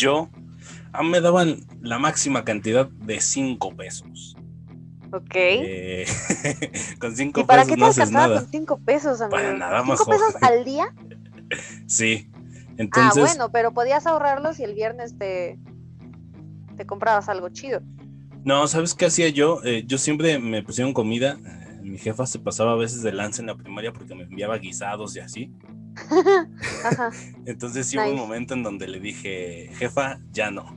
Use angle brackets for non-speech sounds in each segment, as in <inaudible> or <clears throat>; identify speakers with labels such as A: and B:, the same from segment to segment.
A: Yo, a mí me daban la máxima cantidad de 5 pesos.
B: Ok.
A: Eh, <laughs> con 5
B: ¿Y para
A: pesos
B: qué
A: no
B: te
A: haces
B: alcanzaba
A: nada.
B: con 5 pesos, amigo?
A: Para nada,
B: ¿Cinco
A: majo.
B: pesos al día? <laughs>
A: Sí.
B: Ah,
A: Entonces,
B: bueno, pero podías ahorrarlos y el viernes te, te comprabas algo chido.
A: no, ¿sabes qué hacía yo? Eh, yo siempre me pusieron comida. Mi jefa se pasaba a veces de lanza en la primaria porque me enviaba guisados y así. <laughs>
B: Ajá.
A: Entonces sí hubo un momento en donde le dije, jefa, ya no.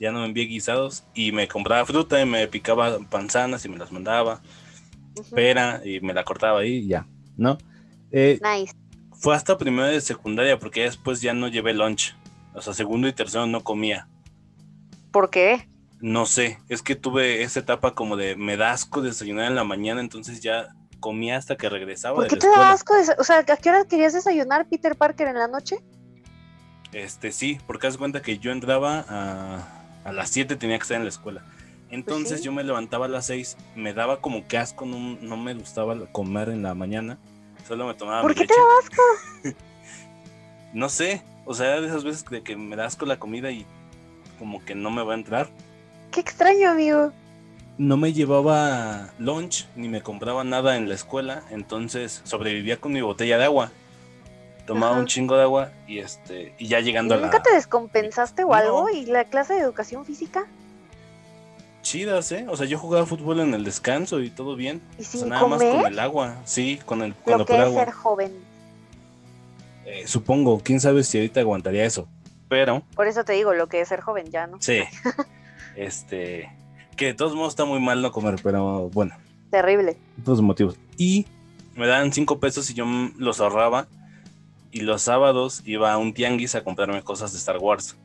A: Ya no me envié guisados y me compraba fruta y me picaba panzanas y me las mandaba, pera y me la cortaba ahí y ya, ¿no? Eh,
B: Nice.
A: fue hasta primero de secundaria porque después ya no llevé lunch. O sea, segundo y tercero no comía.
B: ¿Por qué?
A: No sé, es que tuve esa etapa como de me da asco desayunar en la mañana, entonces ya comía hasta que regresaba
B: ¿Por
A: de
B: qué
A: la
B: te da asco? desa- O sea, ¿a qué hora querías desayunar Peter Parker en la noche?
A: Este, sí, porque haz cuenta que yo entraba a, a las 7, tenía que estar en la escuela. Entonces
B: Pues sí.
A: yo me levantaba a las 6, me daba como que asco, no, no me gustaba comer en la mañana, solo me tomaba
B: ¿Por
A: mi
B: qué te da asco? <laughs>
A: No sé, o sea, de esas veces de que me da asco la comida y como que no me va a entrar.
B: Qué extraño, amigo.
A: No me llevaba lunch ni me compraba nada en la escuela, entonces sobrevivía con mi botella de agua. Tomaba
B: Ajá.
A: un chingo de agua y este y ya llegando a la
B: ¿Nunca te descompensaste o
A: No.
B: algo? ¿Y la clase de educación física?
A: chidas, ¿eh? O sea, yo jugaba fútbol en el descanso y todo bien.
B: ¿Y
A: O sea,
B: sin
A: nada más con
B: comer?
A: el agua, sí, con el con
B: Lo que
A: por
B: es
A: agua.
B: ser joven.
A: Eh, supongo, quién sabe si ahorita aguantaría eso. Pero,
B: Por eso te digo, lo que es ser joven, ya, ¿no?
A: sí. <laughs> este, que de todos modos está muy mal no comer, pero bueno,
B: Terrible.
A: dos motivos. Y me daban cinco pesos y yo los ahorraba. Y los sábados iba a un tianguis a comprarme cosas de Star Wars.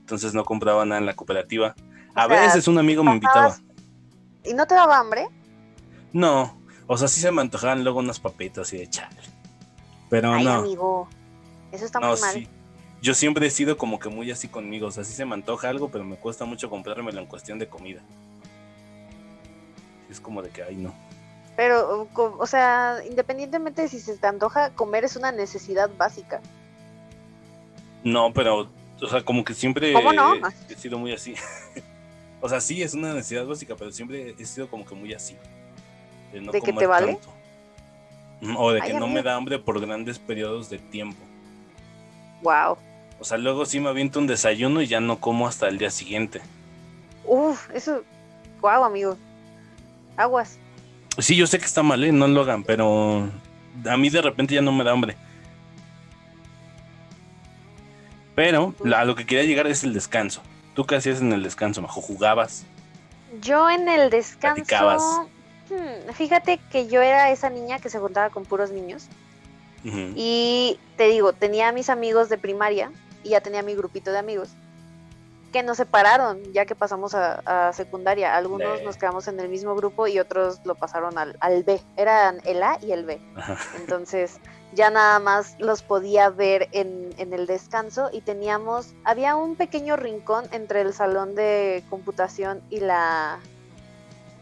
A: Entonces no compraba nada en la cooperativa. A
B: O sea,
A: veces un amigo me invitaba.
B: ¿Y no te daba hambre?
A: No, o sea, sí se me antojaban luego unas papitas y de chale. Pero
B: Ay,
A: no.
B: amigo. Eso está
A: No,
B: muy mal.
A: sí. Yo siempre he sido como que muy así conmigo. O sea, sí se me antoja algo, pero me cuesta mucho comprármelo en cuestión de comida. Es como de que, ay, no.
B: Pero, o sea, independientemente de si se te antoja, comer es una necesidad básica.
A: No, pero, o sea, como que siempre
B: ¿Cómo no?
A: he sido muy así. <laughs> o sea, sí, es una necesidad básica, pero siempre he sido como que muy así. De, no
B: ¿De que te vale?
A: tanto. Mm, O de
B: Ay,
A: que no me da hambre por grandes periodos de tiempo.
B: Wow.
A: O sea, luego sí me aviento un desayuno y ya no como hasta el día siguiente.
B: Uf, eso. Wow, amigo. Aguas.
A: Sí, yo sé que está mal, ¿eh? no lo hagan, pero a mí de repente ya no me da hambre. Pero la- a lo que quería llegar es el descanso. ¿Tú qué hacías en el descanso, Majo? ¿Jugabas?
B: Yo en el descanso.
A: Platicabas.
B: hmm, fíjate que yo era esa niña que se juntaba con puros niños. Y te digo, tenía a mis amigos de primaria y ya tenía mi grupito de amigos que nos separaron ya que pasamos a, a secundaria. Algunos nos quedamos en el mismo grupo y otros lo pasaron al, al B. Eran el A y el B.
A: Ajá.
B: Entonces ya nada más los podía ver en, en el descanso y teníamos, había un pequeño rincón entre el salón de computación y la,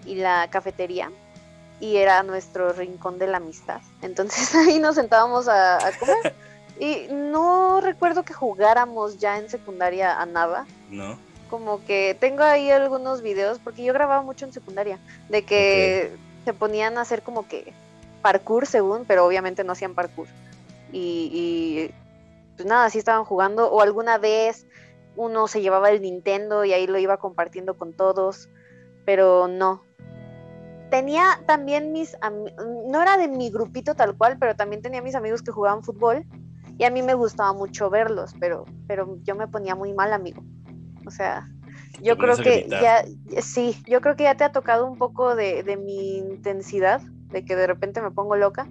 B: y la cafetería y era nuestro rincón de la amistad. Entonces <laughs> ahí nos sentábamos a, a comer <laughs> y no recuerdo que jugáramos ya en secundaria a nada.
A: ¿No?
B: Como que tengo ahí algunos videos, porque yo grababa mucho en secundaria, de que se ponían a hacer como que parkour según, pero obviamente no hacían parkour. Y, y, pues nada, así estaban jugando. O alguna vez uno se llevaba el Nintendo y ahí lo iba compartiendo con todos, pero no. Tenía también mis, no era de mi grupito tal cual, pero también tenía mis amigos que jugaban fútbol y a mí me gustaba mucho verlos, pero, pero yo me ponía muy mal, amigo. O sea, yo creo que ya, sí, yo creo que ya te ha tocado un poco de, de mi intensidad, de que de repente me pongo loca.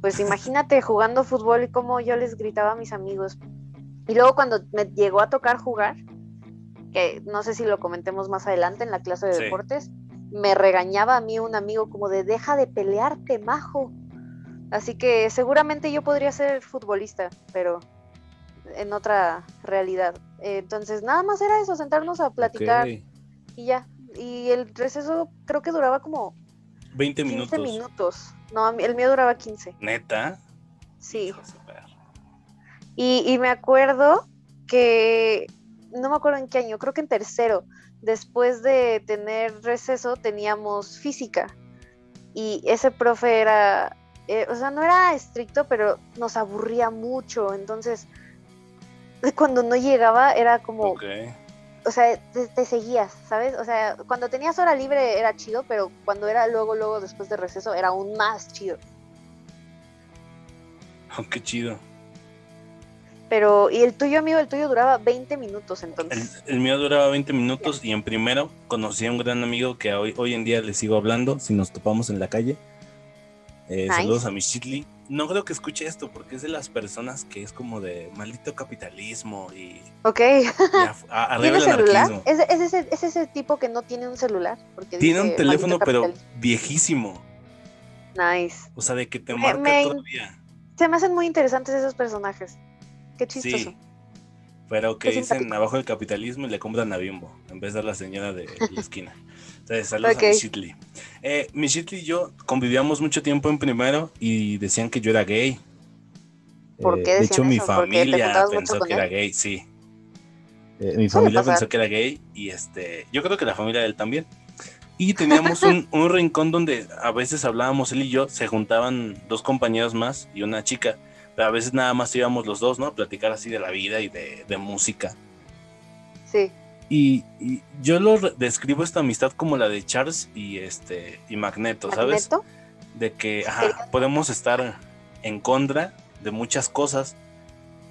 B: Pues imagínate jugando fútbol y cómo yo les gritaba a mis amigos. Y luego cuando me llegó a tocar jugar, que no sé si lo comentemos más adelante en la clase de
A: Sí.
B: deportes, me regañaba a mí un amigo como de deja de pelearte, majo. Así que seguramente yo podría ser futbolista, pero en otra realidad. Eh, Entonces, nada más era eso, sentarnos a platicar y ya. Y el receso creo que duraba como
A: 20
B: 15
A: minutos.
B: minutos. No, el mío duraba 15.
A: ¿Neta?
B: Sí. Y, y me acuerdo que no me acuerdo en qué año, creo que en tercero, después de tener receso, teníamos física. Y ese profe era, eh, o sea, no era estricto, pero nos aburría mucho. Entonces, cuando no llegaba, era como, o sea, te, seguías, ¿sabes? O sea, cuando tenías hora libre era chido, pero cuando era luego, luego después de receso era aún más chido.
A: Oh, <laughs> qué chido.
B: Pero, ¿y el tuyo, amigo? El tuyo duraba 20 minutos entonces.
A: El, mío duraba 20 minutos y en primero conocí a un gran amigo que hoy, hoy en día le sigo hablando si nos topamos en la calle. Eh, saludos a mi Chitli no creo que escuche esto porque es de las personas que es como de maldito capitalismo y.
B: Ok. <laughs>
A: ¿Tiene celular?
B: ¿Es, ese, es, ese, tipo que no tiene un celular. Porque
A: tiene un teléfono, pero viejísimo.
B: Nice.
A: O sea, de que te marca todavía.
B: Se me hacen muy interesantes esos personajes. Qué chistoso. Sí.
A: Pero que dicen abajo del capitalismo y le compran a Bimbo en vez de a la señora de la esquina. <laughs> Entonces, saludos a mi Eh, mi y yo convivíamos mucho tiempo en primero y decían que yo era gay.
B: ¿Por qué eh,
A: de hecho, mi familia pensó que era gay, sí. Eh, mi familia pensó que era gay y este, yo creo que la familia de él también. Y teníamos un, <laughs> un, rincón donde a veces hablábamos él y yo, se juntaban dos compañeros más y una chica, pero a veces nada más íbamos los dos, ¿no? A platicar así de la vida y de, de música.
B: Sí.
A: Y, yo lo describo esta amistad como la de Charles y este y Magneto, ¿sabes? De que podemos estar en contra de muchas cosas,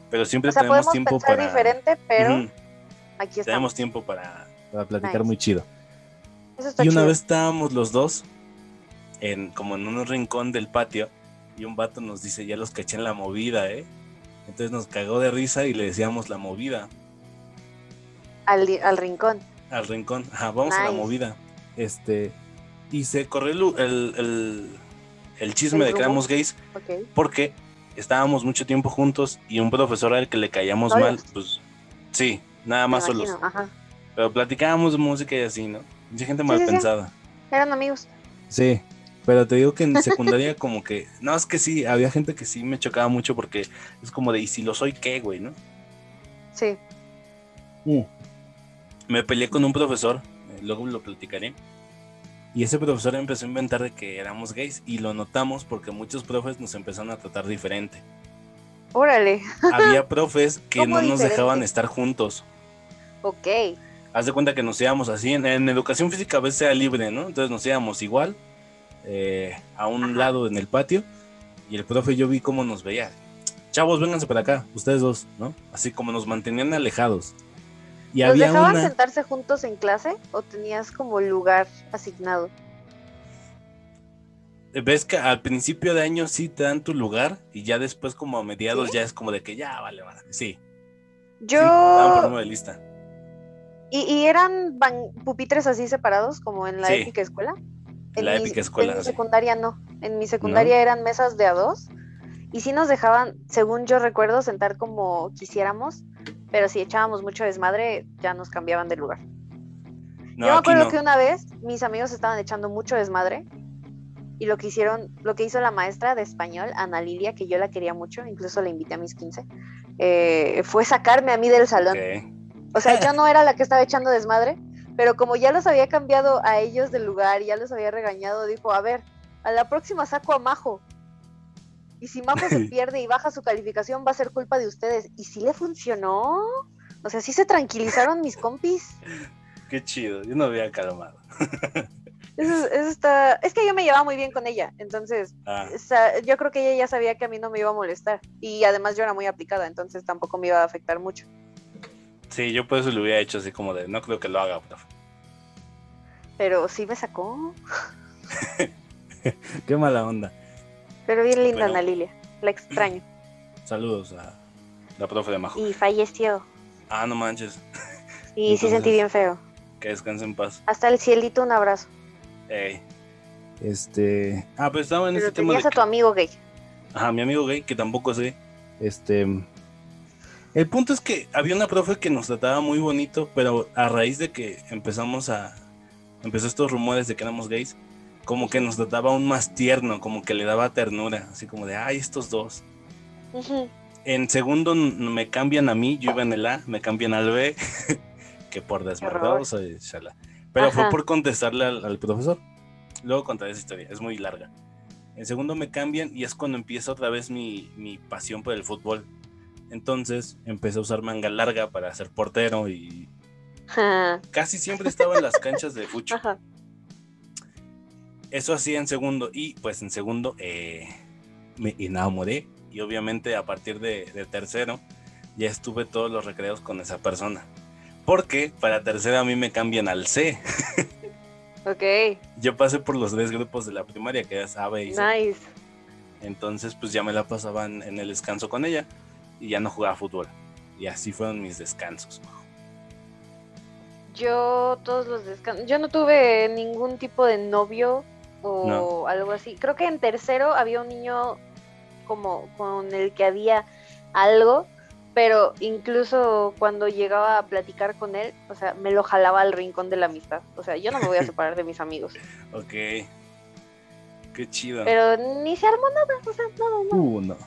A: pero siempre tenemos tiempo para.
B: diferente, pero aquí
A: Tenemos tiempo para, platicar muy chido. y una vez estábamos los dos en como en un rincón del patio y un vato nos dice, ya los caché en la movida, ¿eh? Entonces nos cagó de risa y le decíamos la movida.
B: Al, al rincón.
A: Al rincón, ajá, vamos a la movida. Este, y se corrió el, el, el, chisme de que éramos gays porque estábamos mucho tiempo juntos y un profesor al que le caíamos mal, pues sí, nada más solos. Pero platicábamos de música y así, ¿no? Mucha gente mal pensada.
B: Eran amigos.
A: Sí, pero te digo que en secundaria <laughs> como que, no, es que sí, había gente que sí me chocaba mucho porque es como de, ¿y si lo soy qué, güey, no?
B: Sí.
A: Mm me peleé con un profesor, eh, luego lo platicaré. Y ese profesor empezó a inventar de que éramos gays y lo notamos porque muchos profes nos empezaron a tratar diferente.
B: Órale.
A: Había <laughs> profes que no nos dejaban estar juntos.
B: Ok.
A: Haz de cuenta que nos íbamos así. En, educación física a veces era libre, ¿no? Entonces nos íbamos igual eh, a un lado en el patio y el profe yo vi cómo nos veía. Chavos, vénganse para acá, ustedes dos, ¿no? Así como nos mantenían alejados.
B: Y ¿Los dejaban sentarse juntos en clase o tenías como lugar asignado?
A: Ves que al principio de año sí te dan tu lugar y ya después como a mediados ya es como de que ya vale, vale. Sí.
B: Yo...
A: por de lista.
B: ¿Y, eran pupitres así separados como en la épica escuela?
A: En la épica escuela.
B: En mi secundaria no. En mi secundaria eran mesas de a dos y sí nos dejaban, según yo recuerdo, sentar como quisiéramos pero si echábamos mucho desmadre, ya nos cambiaban de lugar. Yo me acuerdo que una vez mis amigos estaban echando mucho desmadre y lo que hicieron, lo que hizo la maestra de español, Ana Lilia, que yo la quería mucho, incluso la invité a mis 15, eh, fue sacarme a mí del salón. O sea, yo <laughs> no era la que estaba echando desmadre, pero como ya los había cambiado a ellos del lugar, ya los había regañado, dijo, a ver, a la próxima saco a Majo. Y si Majo se <laughs> pierde y baja su calificación, va a ser culpa de ustedes. Y si le funcionó. O sea, sí se tranquilizaron mis compis.
A: Qué chido, yo no había calmado.
B: Eso, está... Es que yo me llevaba muy bien con ella, entonces ah. yo creo que ella ya sabía que a mí no me iba a molestar. Y además yo era muy aplicada, entonces tampoco me iba a afectar mucho.
A: Sí, yo por eso lo hubiera hecho así como de, no creo que lo haga,
B: Pero sí me sacó. <laughs>
A: Qué mala onda.
B: Pero bien linda Ana Lilia, la extraño. <clears throat>
A: Saludos a la profe de Majo.
B: Y falleció.
A: Ah, no manches.
B: Y sí sentí bien feo.
A: Que descanse en paz.
B: Hasta el cielito un abrazo.
A: Ey. Este. Ah, pues estaba en
B: Pero
A: este tema.
B: De... a tu amigo gay.
A: Ajá, mi amigo gay, que tampoco sé. Este. El punto es que había una profe que nos trataba muy bonito, pero a raíz de que empezamos a. Empezó estos rumores de que éramos gays, como que nos trataba aún más tierno, como que le daba ternura, así como de, ay, estos dos. En segundo me cambian a mí, yo iba en el A, me cambian al B, <laughs> que por desmarcados, pero fue por contestarle al, profesor. Luego contaré esa historia, es muy larga. En segundo me cambian y es cuando empieza otra vez mi, mi pasión por el fútbol. Entonces empecé a usar manga larga para ser portero y casi siempre estaba en las canchas de fucho. Eso hacía en segundo y pues en segundo eh, me enamoré y obviamente a partir de, tercero ya estuve todos los recreos con esa persona. Porque para tercero a mí me cambian al C. <laughs>
B: ok.
A: Yo pasé por los tres grupos de la primaria, que es A, B y C. Nice. Entonces pues ya me la pasaban en el descanso con ella y ya no jugaba fútbol. Y así fueron mis descansos.
B: Yo todos los descansos, yo no tuve ningún tipo de novio o algo así. Creo que en tercero había un niño como con el que había algo, pero incluso cuando llegaba a platicar con él, o sea, me lo jalaba al rincón de la amistad. O sea, yo no me voy a <laughs> separar de mis amigos.
A: Ok. Qué chido.
B: Pero ni se armó nada, o sea, nada,
A: no. Uh, no.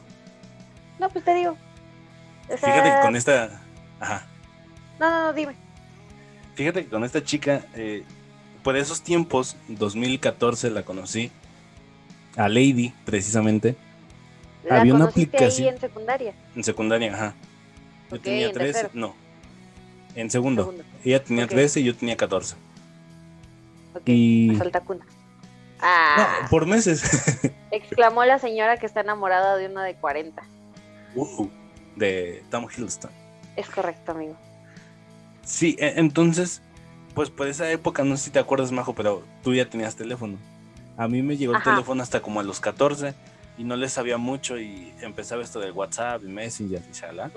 B: No, pues te digo.
A: Fíjate que con esta. Ajá.
B: No, no, no, dime.
A: Fíjate que con esta chica, eh, por esos tiempos, 2014 la conocí. A Lady, precisamente.
B: Había una aplicación. Ahí en secundaria?
A: En secundaria, ajá. Yo tenía 13, no. En segundo. Ella tenía 13 y yo tenía 14.
B: Ok, y... Salta cuna.
A: Ah. No, por meses. <laughs>
B: exclamó la señora que está enamorada de una de 40.
A: Uh, de Tom Hiddleston.
B: Es correcto, amigo.
A: Sí, e, entonces, pues por esa época, no sé si te acuerdas, Majo, pero tú ya tenías teléfono. A mí me llegó el teléfono hasta como a los 14 y no le sabía mucho y empezaba esto del WhatsApp y Messenger y shala.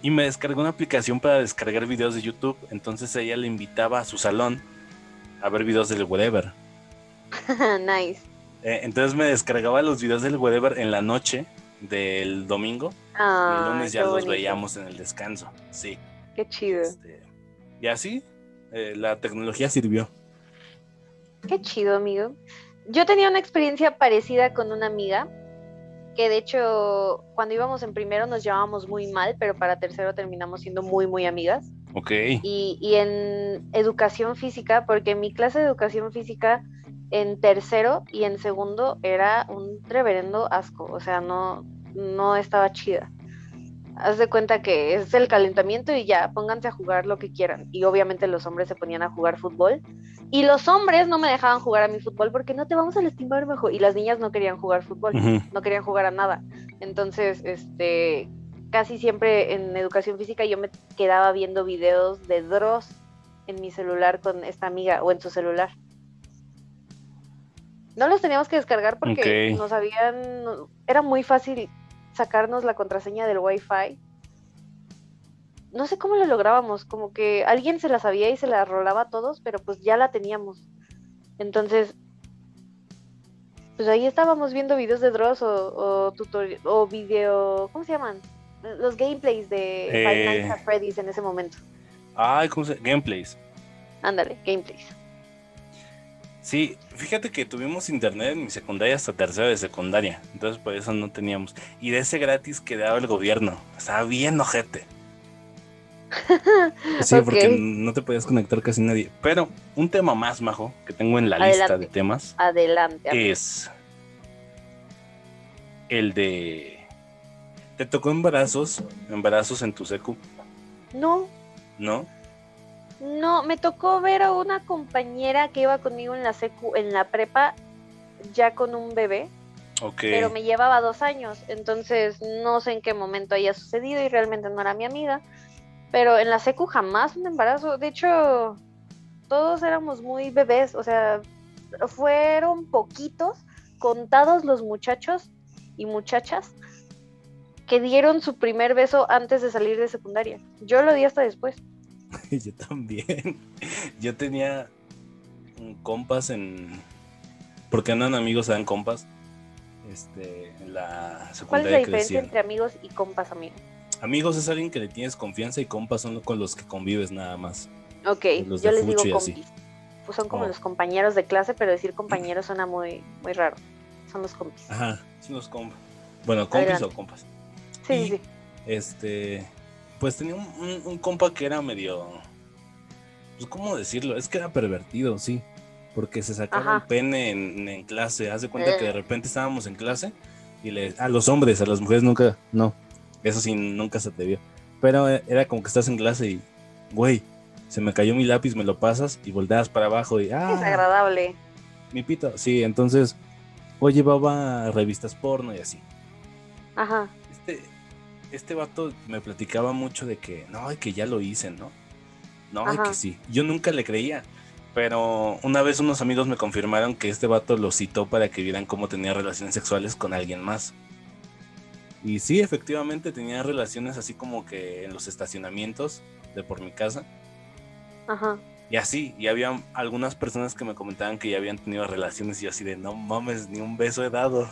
A: Y me descargó una aplicación para descargar videos de YouTube. Entonces ella le invitaba a su salón a ver videos del whatever. <laughs>
B: nice.
A: Eh, entonces me descargaba los videos del whatever en la noche del domingo. y el lunes ya los veíamos en el descanso. Sí.
B: Qué chido. Este,
A: y así eh, la tecnología sirvió.
B: Qué chido, amigo. Yo tenía una experiencia parecida con una amiga, que de hecho cuando íbamos en primero nos llevábamos muy mal, pero para tercero terminamos siendo muy, muy amigas.
A: Ok.
B: Y, y en educación física, porque mi clase de educación física en tercero y en segundo era un reverendo asco, o sea, no, no estaba chida haz de cuenta que es el calentamiento y ya, pónganse a jugar lo que quieran. Y obviamente los hombres se ponían a jugar fútbol. Y los hombres no me dejaban jugar a mi fútbol porque no te vamos a lastimar mejor. Y las niñas no querían jugar fútbol, no querían jugar a nada. Entonces, este, casi siempre en educación física yo me quedaba viendo videos de Dross en mi celular con esta amiga o en su celular. No los teníamos que descargar porque nos habían, era muy fácil sacarnos la contraseña del Wi-Fi. No sé cómo lo lográbamos, como que alguien se la sabía y se la rolaba a todos, pero pues ya la teníamos. Entonces, pues ahí estábamos viendo videos de Dross o, tutorial o video, ¿cómo se llaman? Los gameplays de Five Nights at eh. Freddy's en ese momento.
A: Ay, ¿cómo se Gameplays.
B: Ándale, gameplays.
A: Sí, fíjate que tuvimos internet en mi secundaria hasta tercera de secundaria, entonces por eso no teníamos. Y de ese gratis que daba el gobierno, estaba bien ojete. <laughs> Sí, porque no te podías conectar casi nadie. Pero un tema más, Majo, que tengo en la lista de temas.
B: Adelante.
A: Es el de... ¿Te tocó embarazos? ¿Embarazos en tu secu?
B: No.
A: ¿No?
B: No, me tocó ver a una compañera que iba conmigo en la secu, en la prepa, ya con un bebé. Pero me llevaba dos años, entonces no sé en qué momento haya sucedido y realmente no era mi amiga. Pero en la secu jamás un embarazo. De hecho, todos éramos muy bebés, o sea, fueron poquitos, contados los muchachos y muchachas que dieron su primer beso antes de salir de secundaria. Yo lo di hasta después. <laughs>
A: Yo también. Yo tenía compas en. Porque andan amigos, dan compas. Este, en la
B: secundaria. ¿Cuál es la diferencia entre amigos y compas amigos?
A: Amigos es alguien que le tienes confianza y compas son con los que convives nada más.
B: Ok, yo les digo compis. Pues son como oh. los compañeros de clase, pero decir <clears throat> compañeros suena muy, muy raro. Son los compis.
A: Ajá, son los compas. Bueno, compis o compas.
B: Sí, sí.
A: Este, pues tenía un, compa que era medio, pues, ¿cómo decirlo? Es que era pervertido, sí. Porque se sacaba el pene en, clase. Haz de cuenta que de eh. repente estábamos en clase y le, a los hombres, a las mujeres nunca, no. Eso sí, nunca se te vio. Pero eh, era como que estás en clase y, güey, se me cayó mi lápiz, me lo pasas y volteas para abajo y, ah.
B: Es agradable.
A: Mi pito, sí, entonces, o llevaba revistas porno y así.
B: Ajá.
A: Este, este vato me platicaba mucho de que, no, que ya lo hice, ¿no? No, que sí. Yo nunca le creía. Pero una vez unos amigos me confirmaron que este vato lo citó para que vieran cómo tenía relaciones sexuales con alguien más. Y sí, efectivamente tenía relaciones así como que en los estacionamientos de por mi casa.
B: Ajá.
A: Y así, y había algunas personas que me comentaban que ya habían tenido relaciones y yo así de, no mames, ni un beso he dado.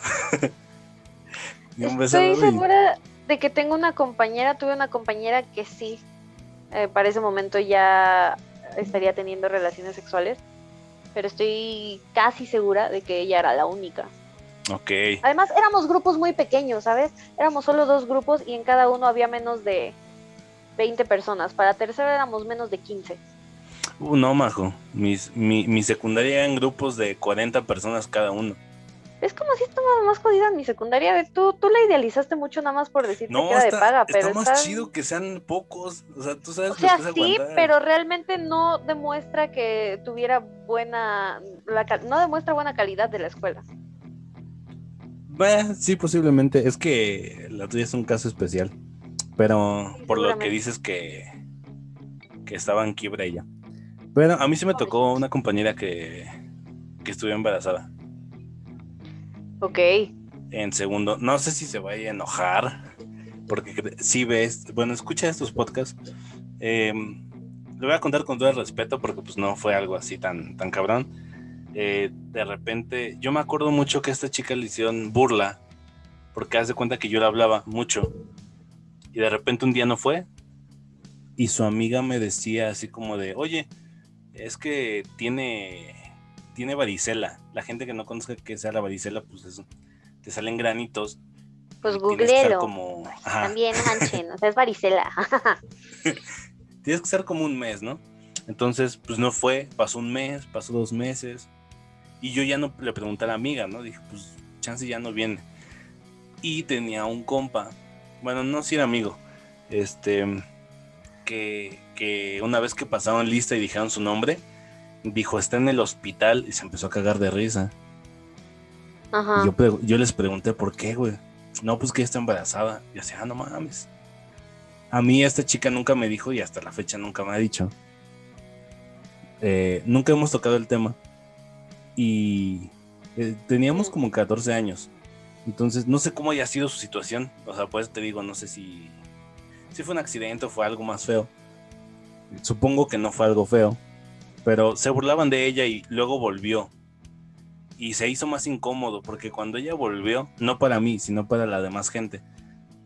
A: <laughs>
B: ni un beso Estoy segura de que tengo una compañera, tuve una compañera que sí, eh, para ese momento ya estaría teniendo relaciones sexuales, pero estoy casi segura de que ella era la única.
A: Ok.
B: Además, éramos grupos muy pequeños, ¿sabes? Éramos solo dos grupos y en cada uno había menos de 20 personas. Para tercero éramos menos de 15.
A: Uh, no, majo. Mis, mi, mi secundaria en grupos de 40 personas cada uno.
B: Es como si estaba más jodida en mi secundaria. Tú, tú la idealizaste mucho nada más por decirte que era de paga, pero.
A: Está más chido que sean pocos. O sea, tú sabes
B: o sea, sí, pero realmente no demuestra que tuviera buena. no demuestra buena calidad de la escuela.
A: Bueno, sí, posiblemente. Es que la tuya es un caso especial. Pero por lo que dices que, que estaba en quiebra ella. Pero a mí sí me tocó una compañera que, que estuvo embarazada.
B: Ok.
A: En segundo, no sé si se vaya a enojar, porque si ves, bueno, escucha estos podcasts. Em, le voy a contar con todo el respeto, porque pues no fue algo así tan, tan cabrón. Eh, de repente, yo me acuerdo mucho que esta chica le hicieron burla, porque hace cuenta que yo le hablaba mucho, y de repente un día no fue, y su amiga me decía así como de, oye, es que tiene tiene varicela. La gente que no conozca que sea la varicela, pues eso, te salen granitos.
B: Pues googleelo. Como... También, Hanchen, o sea, es varicela. <laughs>
A: tienes que ser como un mes, ¿no? Entonces, pues no fue, pasó un mes, pasó dos meses. Y yo ya no le pregunté a la amiga, ¿no? Dije, pues chance ya no viene. Y tenía un compa, bueno, no si era amigo, este, que, que una vez que pasaron lista y dijeron su nombre, dijo, está en el hospital y se empezó a cagar de risa.
B: Ajá.
A: yo, les pregunté por qué, güey. No, pues que está embarazada. Y así, ah, no mames. A mí esta chica nunca me dijo y hasta la fecha nunca me ha dicho. Eh, nunca hemos tocado el tema. Y eh, teníamos como 14 años. Entonces, no sé cómo haya sido su situación. O sea, pues te digo, no sé si, si fue un accidente o fue algo más feo. Supongo que no fue algo feo pero se burlaban de ella y luego volvió. Y se hizo más incómodo porque cuando ella volvió, no para mí, sino para la demás gente,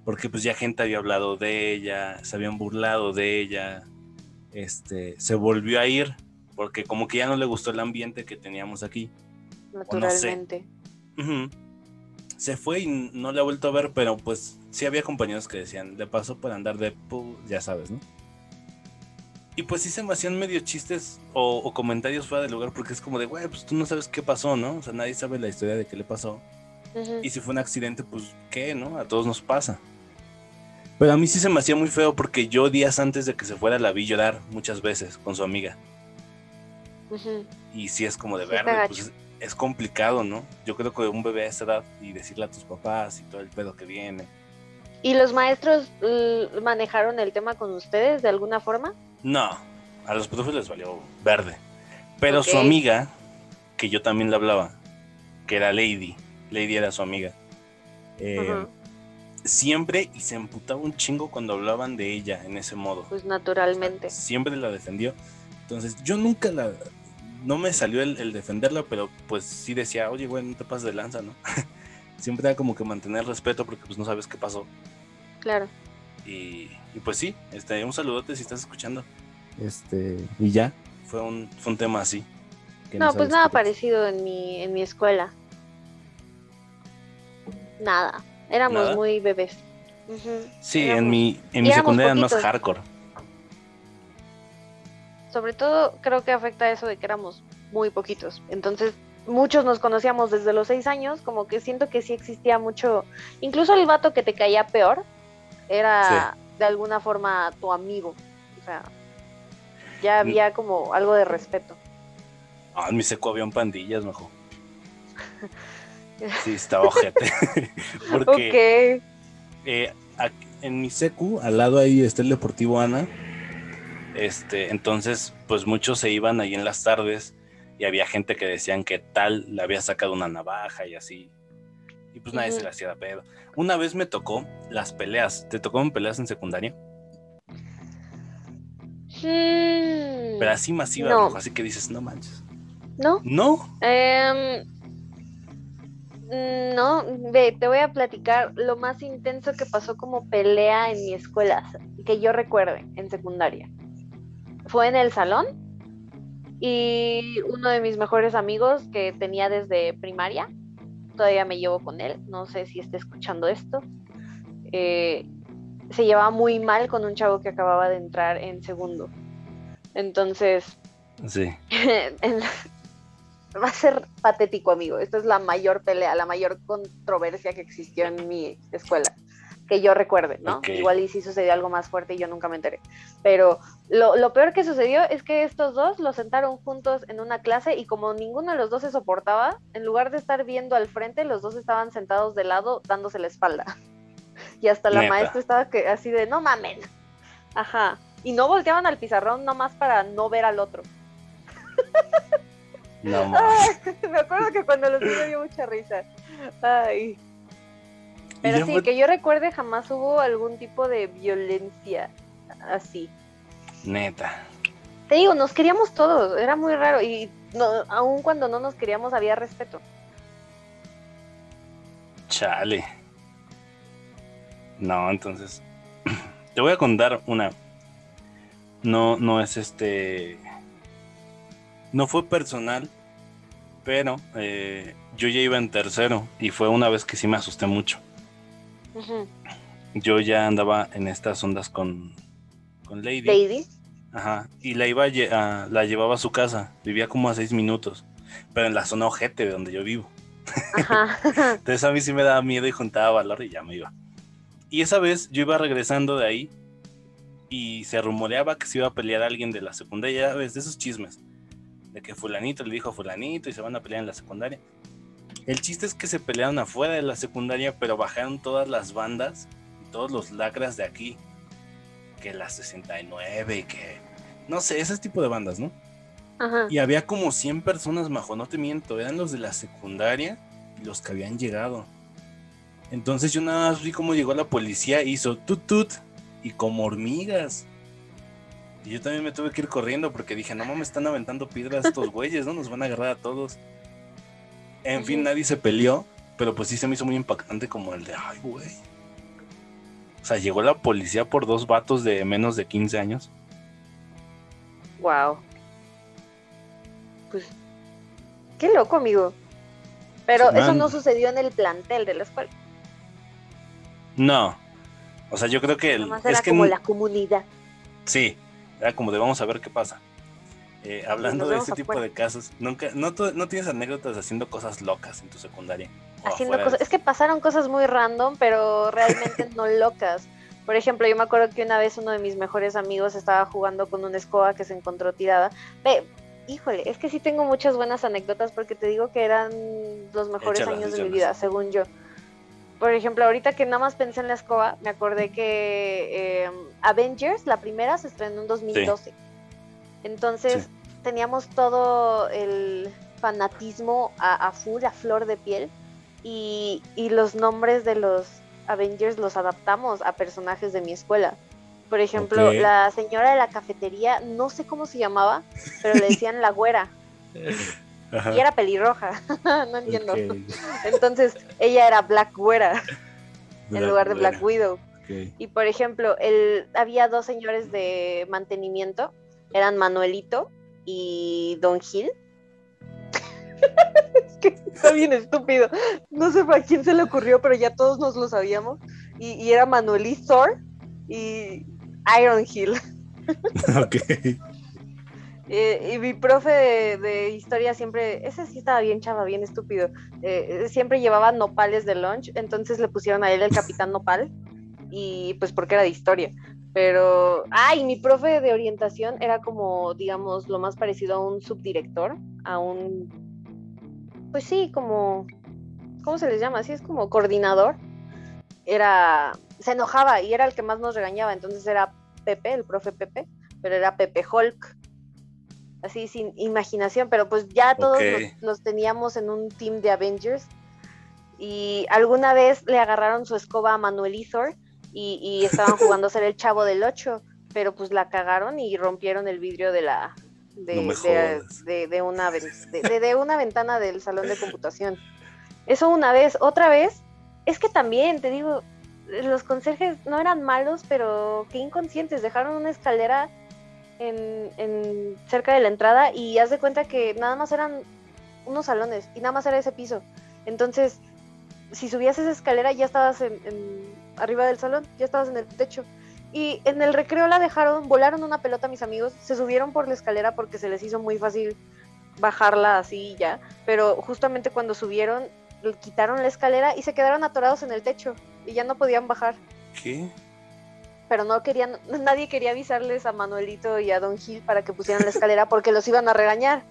A: porque pues ya gente había hablado de ella, se habían burlado de ella, este, se volvió a ir porque como que ya no le gustó el ambiente que teníamos aquí.
B: Naturalmente.
A: Se fue y no la ha vuelto a ver, pero pues sí había compañeros que decían, le pasó por andar de, ya sabes, ¿no? Y pues sí se me hacían medio chistes o, comentarios fuera de lugar porque es como de, güey, pues tú no sabes qué pasó, ¿no? O sea, nadie sabe la historia de qué le pasó. Y si fue un accidente, pues qué, ¿no? A todos nos pasa. Pero a mí sí se me hacía muy feo porque yo días antes de que se fuera la vi llorar muchas veces con su amiga. Y sí es como de verde, pues es complicado, ¿no? Yo creo que un bebé a esa edad y decirle a tus papás y todo el pedo que viene.
B: ¿Y los maestros manejaron el tema con ustedes de alguna forma?
A: No, a los profes les valió verde. Pero su amiga, que yo también le hablaba, que era Lady, Lady era su amiga, eh, siempre y se emputaba un chingo cuando hablaban de ella en ese modo.
B: Pues naturalmente.
A: siempre la defendió. Entonces yo nunca la... No me salió el, defenderla, pero pues sí decía, oye, güey, no te pases de lanza, ¿no? <laughs> siempre era como que mantener respeto porque pues no sabes qué pasó.
B: Claro.
A: Y, pues sí, este, un saludote si estás escuchando. Este, y ya, fue un, fue un tema así.
B: No, pues nada parecido en mi, en mi escuela. Nada, éramos muy bebés.
A: Sí, en mi, en mi secundaria no es hardcore.
B: Sobre todo creo que afecta eso de que éramos muy poquitos. Entonces, muchos nos conocíamos desde los seis años, como que siento que sí existía mucho, incluso el vato que te caía peor, era de alguna forma tu amigo. O sea, ya mm. había como algo de respeto.
A: Ah, en mi seco había un pandillas, mejor. <laughs> Sí, estaba ojete. <laughs> Porque eh, en mi secu, al lado ahí está el Deportivo Ana. Este, entonces, pues muchos se iban ahí en las tardes y había gente que decían que tal le había sacado una navaja y así. Y pues nadie se le hacía pedo. Una vez me tocó las peleas. ¿Te tocó peleas en secundaria? Hmm. Pero así masiva, así que dices, no manches.
B: ¿No?
A: ¿No?
B: Eh, no, ve, te voy a platicar lo más intenso que pasó como pelea en mi escuela, que yo recuerde, en secundaria. Fue en el salón y uno de mis mejores amigos que tenía desde primaria, todavía me llevo con él, no sé si está escuchando esto, eh, se llevaba muy mal con un chavo que acababa de entrar en segundo. Entonces,
A: sí. <laughs>
B: va a ser patético, amigo. Esta es la mayor pelea, la mayor controversia que existió en mi escuela, que yo recuerde, ¿no? Igual y si sucedió algo más fuerte y yo nunca me enteré. Pero lo, peor que sucedió es que estos dos los sentaron juntos en una clase y como ninguno de los dos se soportaba, en lugar de estar viendo al frente, los dos estaban sentados de lado dándose la espalda. <laughs> Y hasta la maestra estaba que, así de, no mamen. Ajá. Y no volteaban al pizarrón nomás para no ver al otro.
A: No, <laughs>
B: me acuerdo que cuando los vi me dio mucha risa. Ay. Pero sí, que yo recuerde, jamás hubo algún tipo de violencia así.
A: Neta.
B: Te digo, nos queríamos todos, era muy raro. Y no, aun cuando no nos queríamos, había respeto.
A: Chale. No, entonces. <clears throat> Te voy a contar una. No, no es este. No fue personal, pero eh, yo ya iba en tercero y fue una vez que sí me asusté mucho. Yo ya andaba en estas ondas con, con Lady.
B: Lady.
A: Ajá, y la iba a, la llevaba a su casa, vivía como a seis minutos, pero en la zona ojete de donde yo vivo. Ajá. <laughs> Entonces a mí sí me daba miedo y juntaba valor y ya me iba. Y esa vez yo iba regresando de ahí y se rumoreaba que se iba a pelear a alguien de la secundaria, ves, de esos chismes de que fulanito le dijo a fulanito y se van a pelear en la secundaria. El chiste es que se pelearon afuera de la secundaria, pero bajaron todas las bandas, todos los lacras de aquí, que la 69, que no sé, ese tipo de bandas, ¿no? Ajá. Y había como 100 personas, majo, no te miento, eran los de la secundaria y los que habían llegado. Entonces yo nada más vi cómo llegó la policía, hizo tut tut y como hormigas y yo también me tuve que ir corriendo porque dije, no mames, están aventando piedras estos güeyes, ¿no? Nos van a agarrar a todos. En fin, nadie se peleó, pero pues sí se me hizo muy impactante como el de, ay, güey. O sea, llegó la policía por dos vatos de menos de 15 años.
B: Wow. Pues, qué loco, amigo. Pero eso no sucedió en el plantel de la escuela.
A: No. O sea, yo creo que... El,
B: es como la comunidad.
A: Sí, era como de vamos a ver qué pasa. Eh, hablando de este tipo de casos, nunca, no, no tienes anécdotas haciendo cosas locas en tu secundaria.
B: Haciendo cosas, es que pasaron cosas muy random, pero realmente no locas. Por ejemplo, yo me acuerdo que una vez uno de mis mejores amigos estaba jugando con una escoba que se encontró tirada. Ve, híjole, es que sí tengo muchas buenas anécdotas porque te digo que eran los mejores años de mi vida, según yo por ejemplo, ahorita que nada más pensé en la escoba, me acordé que eh, Avengers, la primera, se estrenó en 2012. Entonces teníamos todo el fanatismo a, full, a flor de piel, y, los nombres de los Avengers los adaptamos a personajes de mi escuela. Por ejemplo, la señora de la cafetería, no sé cómo se llamaba, pero le decían la güera. y era pelirroja, <laughs> no entiendo. Entonces ella era Black Güera en lugar de Black Widow. Y por ejemplo, el, había dos señores de mantenimiento, eran Manuelito y Don Gil. <laughs> es que está bien estúpido. No sé a quién se le ocurrió, pero ya todos nos lo sabíamos. y, era Manuel Thor y Iron Hill. <laughs> ok. Eh, y mi profe de, historia siempre, ese sí estaba bien chava, bien estúpido, eh, siempre llevaba nopales de lunch, entonces le pusieron a él el capitán nopal, y pues porque era de historia. Pero, ay, mi profe de orientación era como, digamos, lo más parecido a un subdirector, a un, pues sí, como, ¿cómo se les llama? Así es como coordinador. Era, se enojaba y era el que más nos regañaba, entonces era Pepe, el profe Pepe, pero era Pepe Hulk así sin imaginación, pero pues ya todos los, teníamos en un team de Avengers. Y alguna vez le agarraron su escoba a Manuel Ithor y, estaban <laughs> jugando a ser el chavo del 8, pero pues la cagaron y rompieron el vidrio de la de, una de, una ventana del salón de computación. Eso una vez, otra vez, es que también te digo, los conserjes no eran malos, pero qué inconscientes, dejaron una escalera en, cerca de la entrada y haz de cuenta que nada más eran unos salones y nada más era ese piso. Entonces, si subías esa escalera ya estabas en, arriba del salón, ya estabas en el techo. Y en el recreo la dejaron, volaron una pelota mis amigos, se subieron por la escalera porque se les hizo muy fácil bajarla así ya, pero justamente cuando subieron quitaron la escalera y se quedaron atorados en el techo y ya no podían bajar.
A: ¿Qué?
B: pero no querían, nadie quería avisarles a Manuelito y a Don Gil para que pusieran la escalera porque los iban a regañar.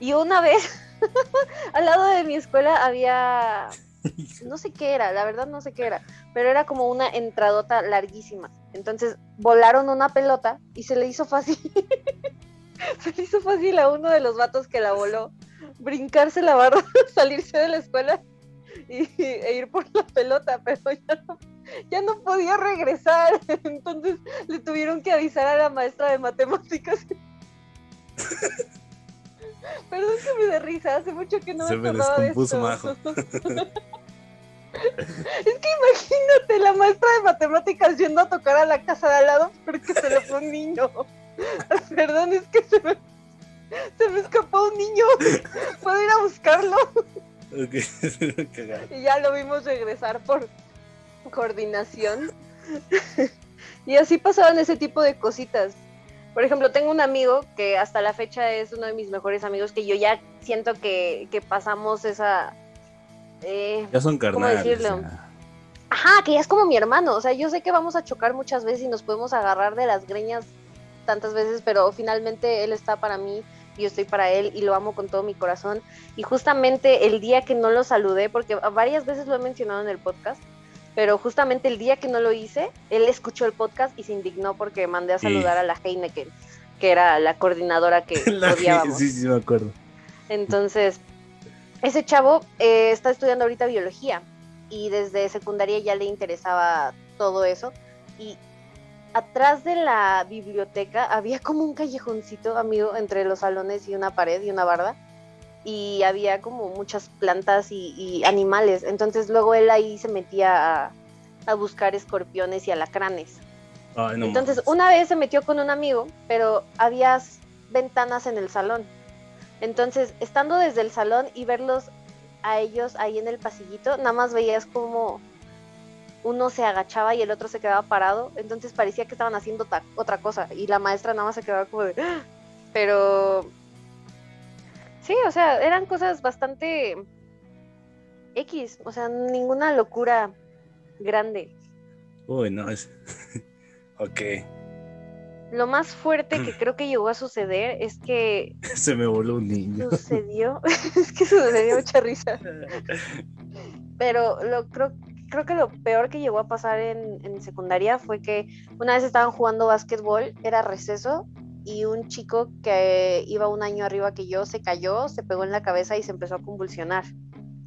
B: Y una vez, <laughs> al lado de mi escuela había, <laughs> no sé qué era, la verdad no sé qué era, pero era como una entradota larguísima. Entonces volaron una pelota y se le hizo fácil, <laughs> se le hizo fácil a uno de los vatos que la voló brincarse la barra, <laughs> salirse de la escuela y, e ir por la pelota, pero ya no ya no podía regresar. Entonces le tuvieron que avisar a la maestra de matemáticas. Perdón que me dé risa, hace mucho que no
A: Se me, descompuso Majo. <laughs> es
B: que imagínate la maestra de matemáticas yendo a tocar a la casa de al lado porque se le fue un niño. <laughs> Perdón, es que se me, se me escapó un niño. ¿Puedo ir a buscarlo? <laughs> y ya lo vimos regresar por coordinación. y así pasaban ese tipo de cositas. Por ejemplo, tengo un amigo que hasta la fecha es uno de mis mejores amigos que yo ya siento que, pasamos esa...
A: Eh, ya son carnales.
B: Ajá, que ya es como mi hermano. O sea, yo sé que vamos a chocar muchas veces y nos podemos agarrar de las greñas tantas veces, pero finalmente él está para mí y yo estoy para él y lo amo con todo mi corazón. Y justamente el día que no lo saludé, porque varias veces lo he mencionado en el podcast, pero justamente el día que no lo hice, él escuchó el podcast y se indignó porque mandé a saludar a la Heineken, que era la coordinadora que <laughs> odiábamos.
A: Sí, sí, me acuerdo.
B: Entonces, ese chavo eh, está estudiando ahorita biología y desde secundaria ya le interesaba todo eso. Y atrás de la biblioteca había como un callejoncito, amigo, entre los salones y una pared y una barda y había como muchas plantas y, animales. Entonces luego él ahí se metía a, buscar escorpiones y alacranes. Entonces una vez se metió con un amigo, pero había ventanas en el salón. Entonces, estando desde el salón y verlos a ellos ahí en el pasillito, nada más veías como uno se agachaba y el otro se quedaba parado. Entonces parecía que estaban haciendo otra cosa y la maestra nada más se quedaba como de... ¡Ah!". Pero Sí, o sea, eran cosas bastante X, o sea, ninguna locura grande.
A: Uy, no, es... <laughs> ok.
B: Lo más fuerte que <clears throat> creo que llegó a suceder es que...
A: Se me voló un niño.
B: Sucedió, <laughs> es que sucedió mucha risa. Pero lo creo, creo que lo peor que llegó a pasar en, en secundaria fue que una vez estaban jugando básquetbol, era receso, y un chico que iba un año arriba que yo se cayó, se pegó en la cabeza y se empezó a convulsionar.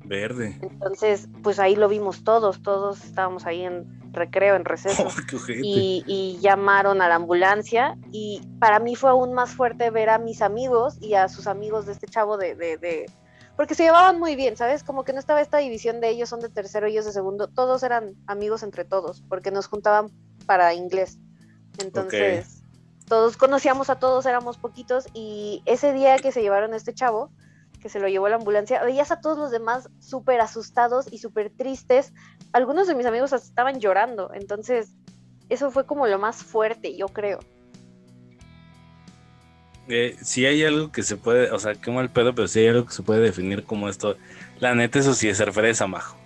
A: Verde.
B: Entonces, pues ahí lo vimos todos, todos estábamos ahí en recreo, en receso. <laughs> y, llamaron a la ambulancia y para mí fue aún más fuerte ver a mis amigos y a sus amigos de este chavo de, de, de... porque se llevaban muy bien, ¿sabes? Como que no estaba esta división de ellos son de tercero, ellos de segundo, todos eran amigos entre todos, porque nos juntaban para inglés. Entonces todos conocíamos a todos, éramos poquitos y ese día que se llevaron a este chavo, que se lo llevó la ambulancia, veías a todos los demás súper asustados y súper tristes. Algunos de mis amigos estaban llorando, entonces eso fue como lo más fuerte, yo creo.
A: Eh, si hay algo que se puede, o sea, qué mal pedo, pero si hay algo que se puede definir como esto, la neta, eso sí es ser fresa, majo.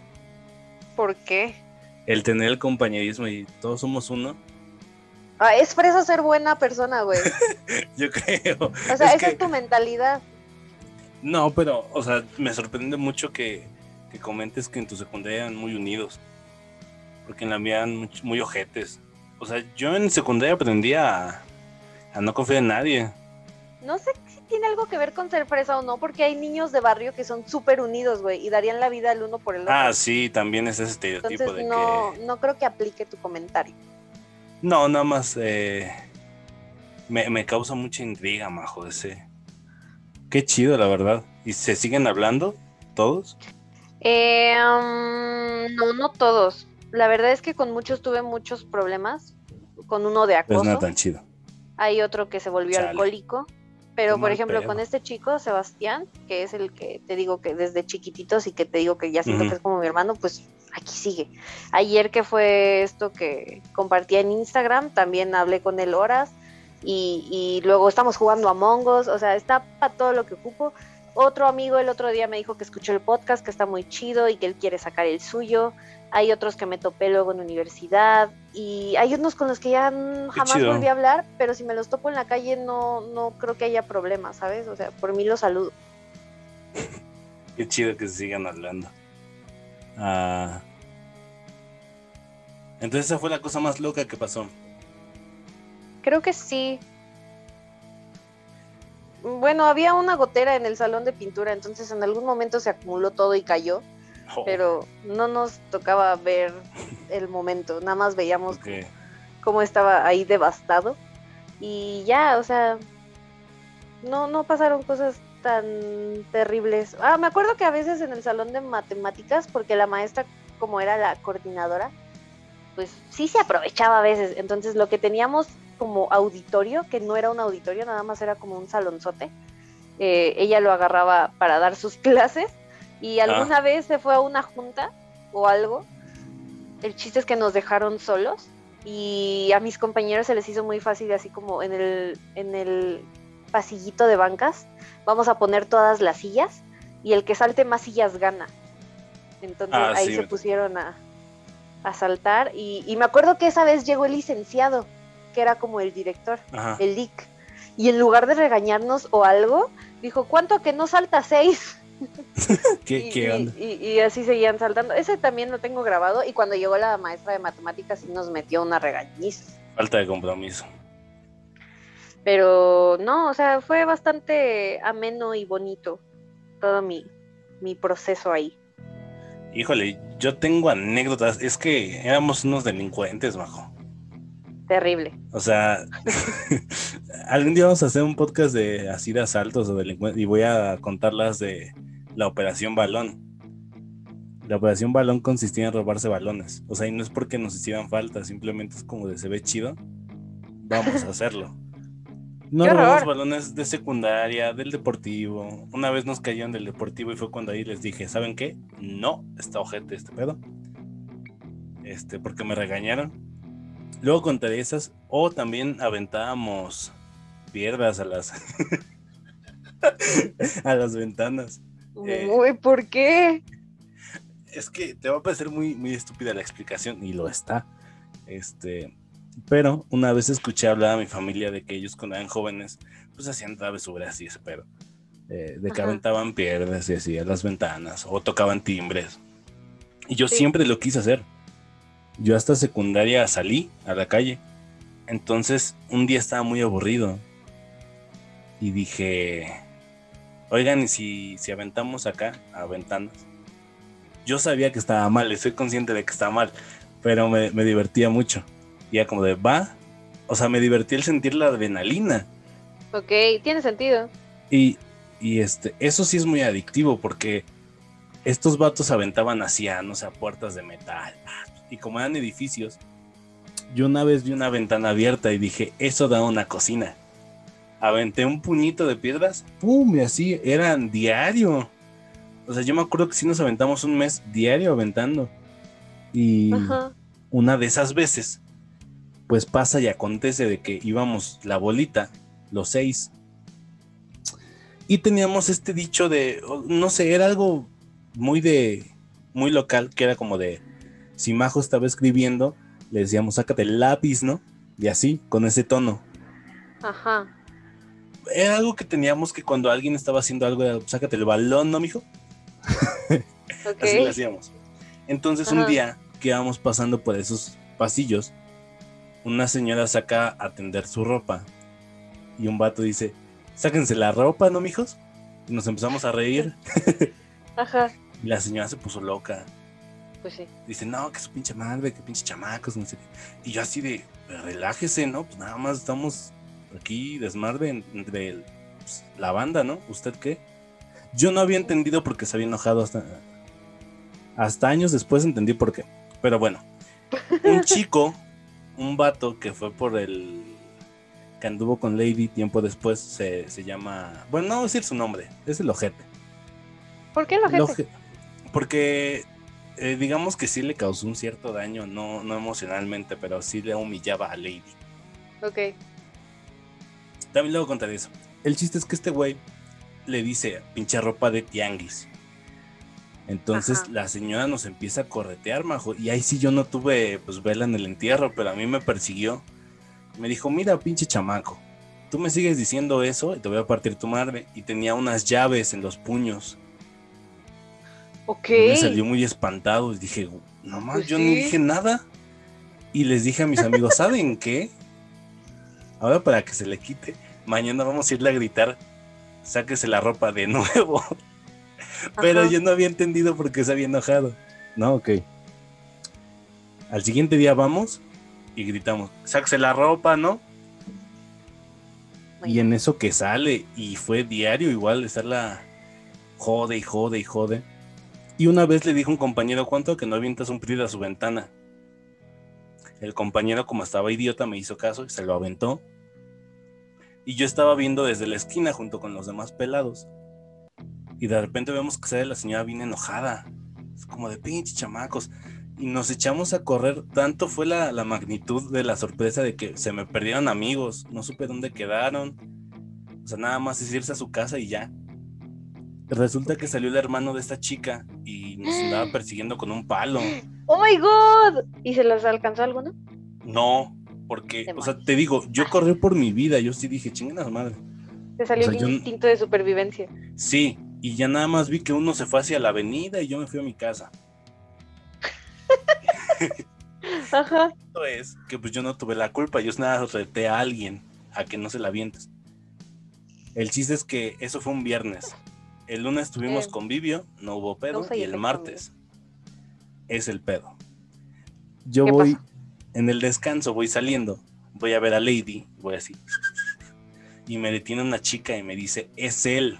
B: ¿Por qué?
A: El tener el compañerismo y todos somos uno.
B: Ah, es fresa ser buena persona, güey. <laughs>
A: Yo creo.
B: O sea, esa es tu mentalidad.
A: No, pero, o sea, me sorprende mucho que, que comentes que en tu secundaria eran muy unidos. Porque en la mía eran muy, ojetes. O sea, yo en secundaria aprendí a, a no confiar en nadie.
B: No sé si tiene algo que ver con ser fresa o no, porque hay niños de barrio que son súper unidos, güey, y darían la vida el uno por el otro.
A: Ah, sí, también es ese estereotipo de
B: no, No creo que aplique tu comentario.
A: No, nada más eh, me, me, causa mucha intriga, majo, ese. Qué chido, la verdad. ¿Y se siguen hablando todos?
B: Eh, um, no, no todos. La verdad es que con muchos tuve muchos problemas. Con uno de acoso.
A: Pues no tan chido.
B: Hay otro que se volvió alcohólico. Pero, por ejemplo, con este chico, Sebastián, que es el que te digo que desde chiquititos y que te digo que ya siento que es como mi hermano, pues aquí sigue. Ayer que fue esto que compartía en Instagram, también hablé con él horas y, y luego estamos jugando a Mongos, o sea, está para todo lo que ocupo. Otro amigo el otro día me dijo que escuchó el podcast, que está muy chido y que él quiere sacar el suyo. Hay otros que me topé luego en universidad y hay unos con los que ya jamás volví a hablar, pero si me los topo en la calle no, no creo que haya problema, ¿sabes? O sea, por mí los saludo.
A: Qué chido que se sigan hablando. Ah. Entonces esa fue la cosa más loca que pasó.
B: Creo que sí. Bueno, había una gotera en el salón de pintura, entonces en algún momento se acumuló todo y cayó. Oh. Pero no nos tocaba ver el momento, nada más veíamos cómo estaba ahí devastado. Y ya, o sea, no, no pasaron cosas tan terribles. Ah, me acuerdo que a veces en el salón de matemáticas, porque la maestra, como era la coordinadora, pues sí se aprovechaba a veces. Entonces lo que teníamos como auditorio, que no era un auditorio, nada más era como un salonzote. Eh, ella lo agarraba para dar sus <laughs> clases y ah. alguna vez se fue a una junta o algo. El chiste es que nos dejaron solos y a mis compañeros se les hizo muy fácil, así como en el, en el pasillito de bancas, vamos a poner todas las sillas y el que salte más sillas gana. Entonces ah, ahí se pusieron a, a saltar y, y, me acuerdo que esa vez llegó el licenciado que era como el director, el Lick. Y en lugar de regañarnos o algo, dijo, ¿cuánto que no salta seis? <laughs> y, así seguían saltando. Ese también lo tengo grabado y cuando llegó la maestra de matemáticas sí nos metió una regañiza.
A: Falta de compromiso.
B: Pero no, o sea, fue bastante ameno y bonito todo mi, mi proceso ahí.
A: Híjole, yo tengo anécdotas. Es que éramos unos delincuentes, bajo
B: terrible.
A: O sea, <laughs> algún día vamos a hacer un podcast de así de asaltos o delincuentes y voy a contarlas de la operación balón. La operación balón consistía en robarse balones. O sea, y no es porque nos hicieran falta, simplemente es como de se ve chido. Vamos a <laughs> hacerlo. No robamos balones de secundaria, del deportivo. Una vez nos cayeron del deportivo y fue cuando ahí les dije, ¿saben qué? No, está ojete este pedo. Este, porque me regañaron Luego contaré esas. O también aventábamos piedras a las <laughs> a las ventanas.
B: Eh, Uy, ¿por qué?
A: Es que te va a parecer muy, muy estúpida la explicación, y lo está. Este, pero una vez escuché hablar a mi familia de que ellos cuando eran jóvenes, pues hacían travesuras y ese pero. Eh, de que aventaban piedras y así a las ventanas, o tocaban timbres. Y yo siempre lo quise hacer yo hasta secundaria salí a la calle. Entonces un día estaba muy aburrido y dije, oigan, ¿y si, si aventamos acá a ventanas? Yo sabía que estaba mal, estoy consciente de que estaba mal, pero me, divertía mucho. Y ya como de, va, o sea, me divertía el sentir la adrenalina.
B: Ok, tiene sentido.
A: Y, y este, eso sí es muy adictivo porque estos vatos aventaban hacia, no sé, puertas de metal, y como eran edificios, yo una vez vi una ventana abierta y dije, eso da una cocina. aventé un puñito de piedras, ¡pum! Y así, eran diario. O sea, yo me acuerdo que sí nos aventamos un mes diario aventando. Y una de esas veces, pues pasa y acontece de que íbamos la bolita, los seis. Y teníamos este dicho de, no sé, era algo muy de, muy local, que era como de, si Majo estaba escribiendo, le decíamos, sácate el lápiz, ¿no? Y así, con ese tono. Ajá. Era algo que teníamos que cuando alguien estaba haciendo algo, sácate el balón, ¿no, mijo? Así lo hacíamos. Entonces un día que íbamos pasando por esos pasillos, una señora saca a tender su ropa y un vato dice, sáquense la ropa, ¿no, mijos? Y nos empezamos a reír. <laughs> Ajá. Y la señora se puso loca.
B: Pues sí.
A: Dice, no, que su pinche madre, que pinche chamacos, no sé Y yo así de, relájese, ¿no? Pues nada más estamos aquí desmadre entre pues, la banda, ¿no? ¿Usted qué? Yo no había entendido por qué se había enojado hasta, hasta años después entendí por qué. Pero bueno, un <laughs> chico, un vato que fue por el que anduvo con Lady tiempo después se, llama, bueno, no voy a decir su nombre, es el ojete.
B: ¿Por qué el ojete?
A: porque eh, digamos que sí le causó un cierto daño, no, no emocionalmente, pero sí le humillaba a Lady.
B: Ok.
A: También luego contaré eso. El chiste es que este güey le dice pinche ropa de tianguis. Entonces la señora nos empieza a corretear, majo. Y ahí sí yo no tuve pues vela en el entierro, pero a mí me persiguió. Me dijo, mira, pinche chamaco, tú me sigues diciendo eso y te voy a partir tu madre. Y tenía unas llaves en los puños.
B: Ok.
A: me salió muy espantado y dije, no más, pues yo no dije nada. Y les dije a mis amigos, ¿saben <laughs> qué? Ahora para que se le quite, mañana vamos a irle a gritar, sáquese la ropa de nuevo. <laughs> Pero yo no había entendido por qué se había enojado. No, ok. Al siguiente día vamos y gritamos, sáquese la ropa, ¿no? Y en eso que sale, y fue diario igual estarla jode y jode y jode. Y una vez le dijo un compañero, ¿cuánto que no avientas un PRI a su ventana? El compañero, como estaba idiota, me hizo caso y se lo aventó. Y yo estaba viendo desde la esquina junto con los demás pelados. Y de repente vemos que sale la señora bien enojada. Es como de pinche chamacos. Y nos echamos a correr. Tanto fue la, magnitud de la sorpresa de que se me perdieron amigos. No supe dónde quedaron. O sea, nada más es irse a su casa y ya. Resulta que salió el hermano de esta chica y nos andaba <gasps> persiguiendo con un palo.
B: ¡Oh my god! ¿Y se las alcanzó alguno?
A: No, porque, o sea, te digo, yo corrí por mi vida. Yo sí dije, chingada madre.
B: Te salió el instinto de supervivencia.
A: Sí, y ya nada más vi que uno se fue hacia la avenida y yo me fui a mi casa. <laughs> Ajá. Esto es que pues yo no tuve la culpa, yo nada reté a alguien a que no se la vientes. El chiste es que eso fue un viernes. El lunes tuvimos convivio, no hubo pedo, y el martes es el pedo. Yo voy en el descanso, voy saliendo, voy a ver a Lady, voy así. Y me detiene una chica y me dice, es él.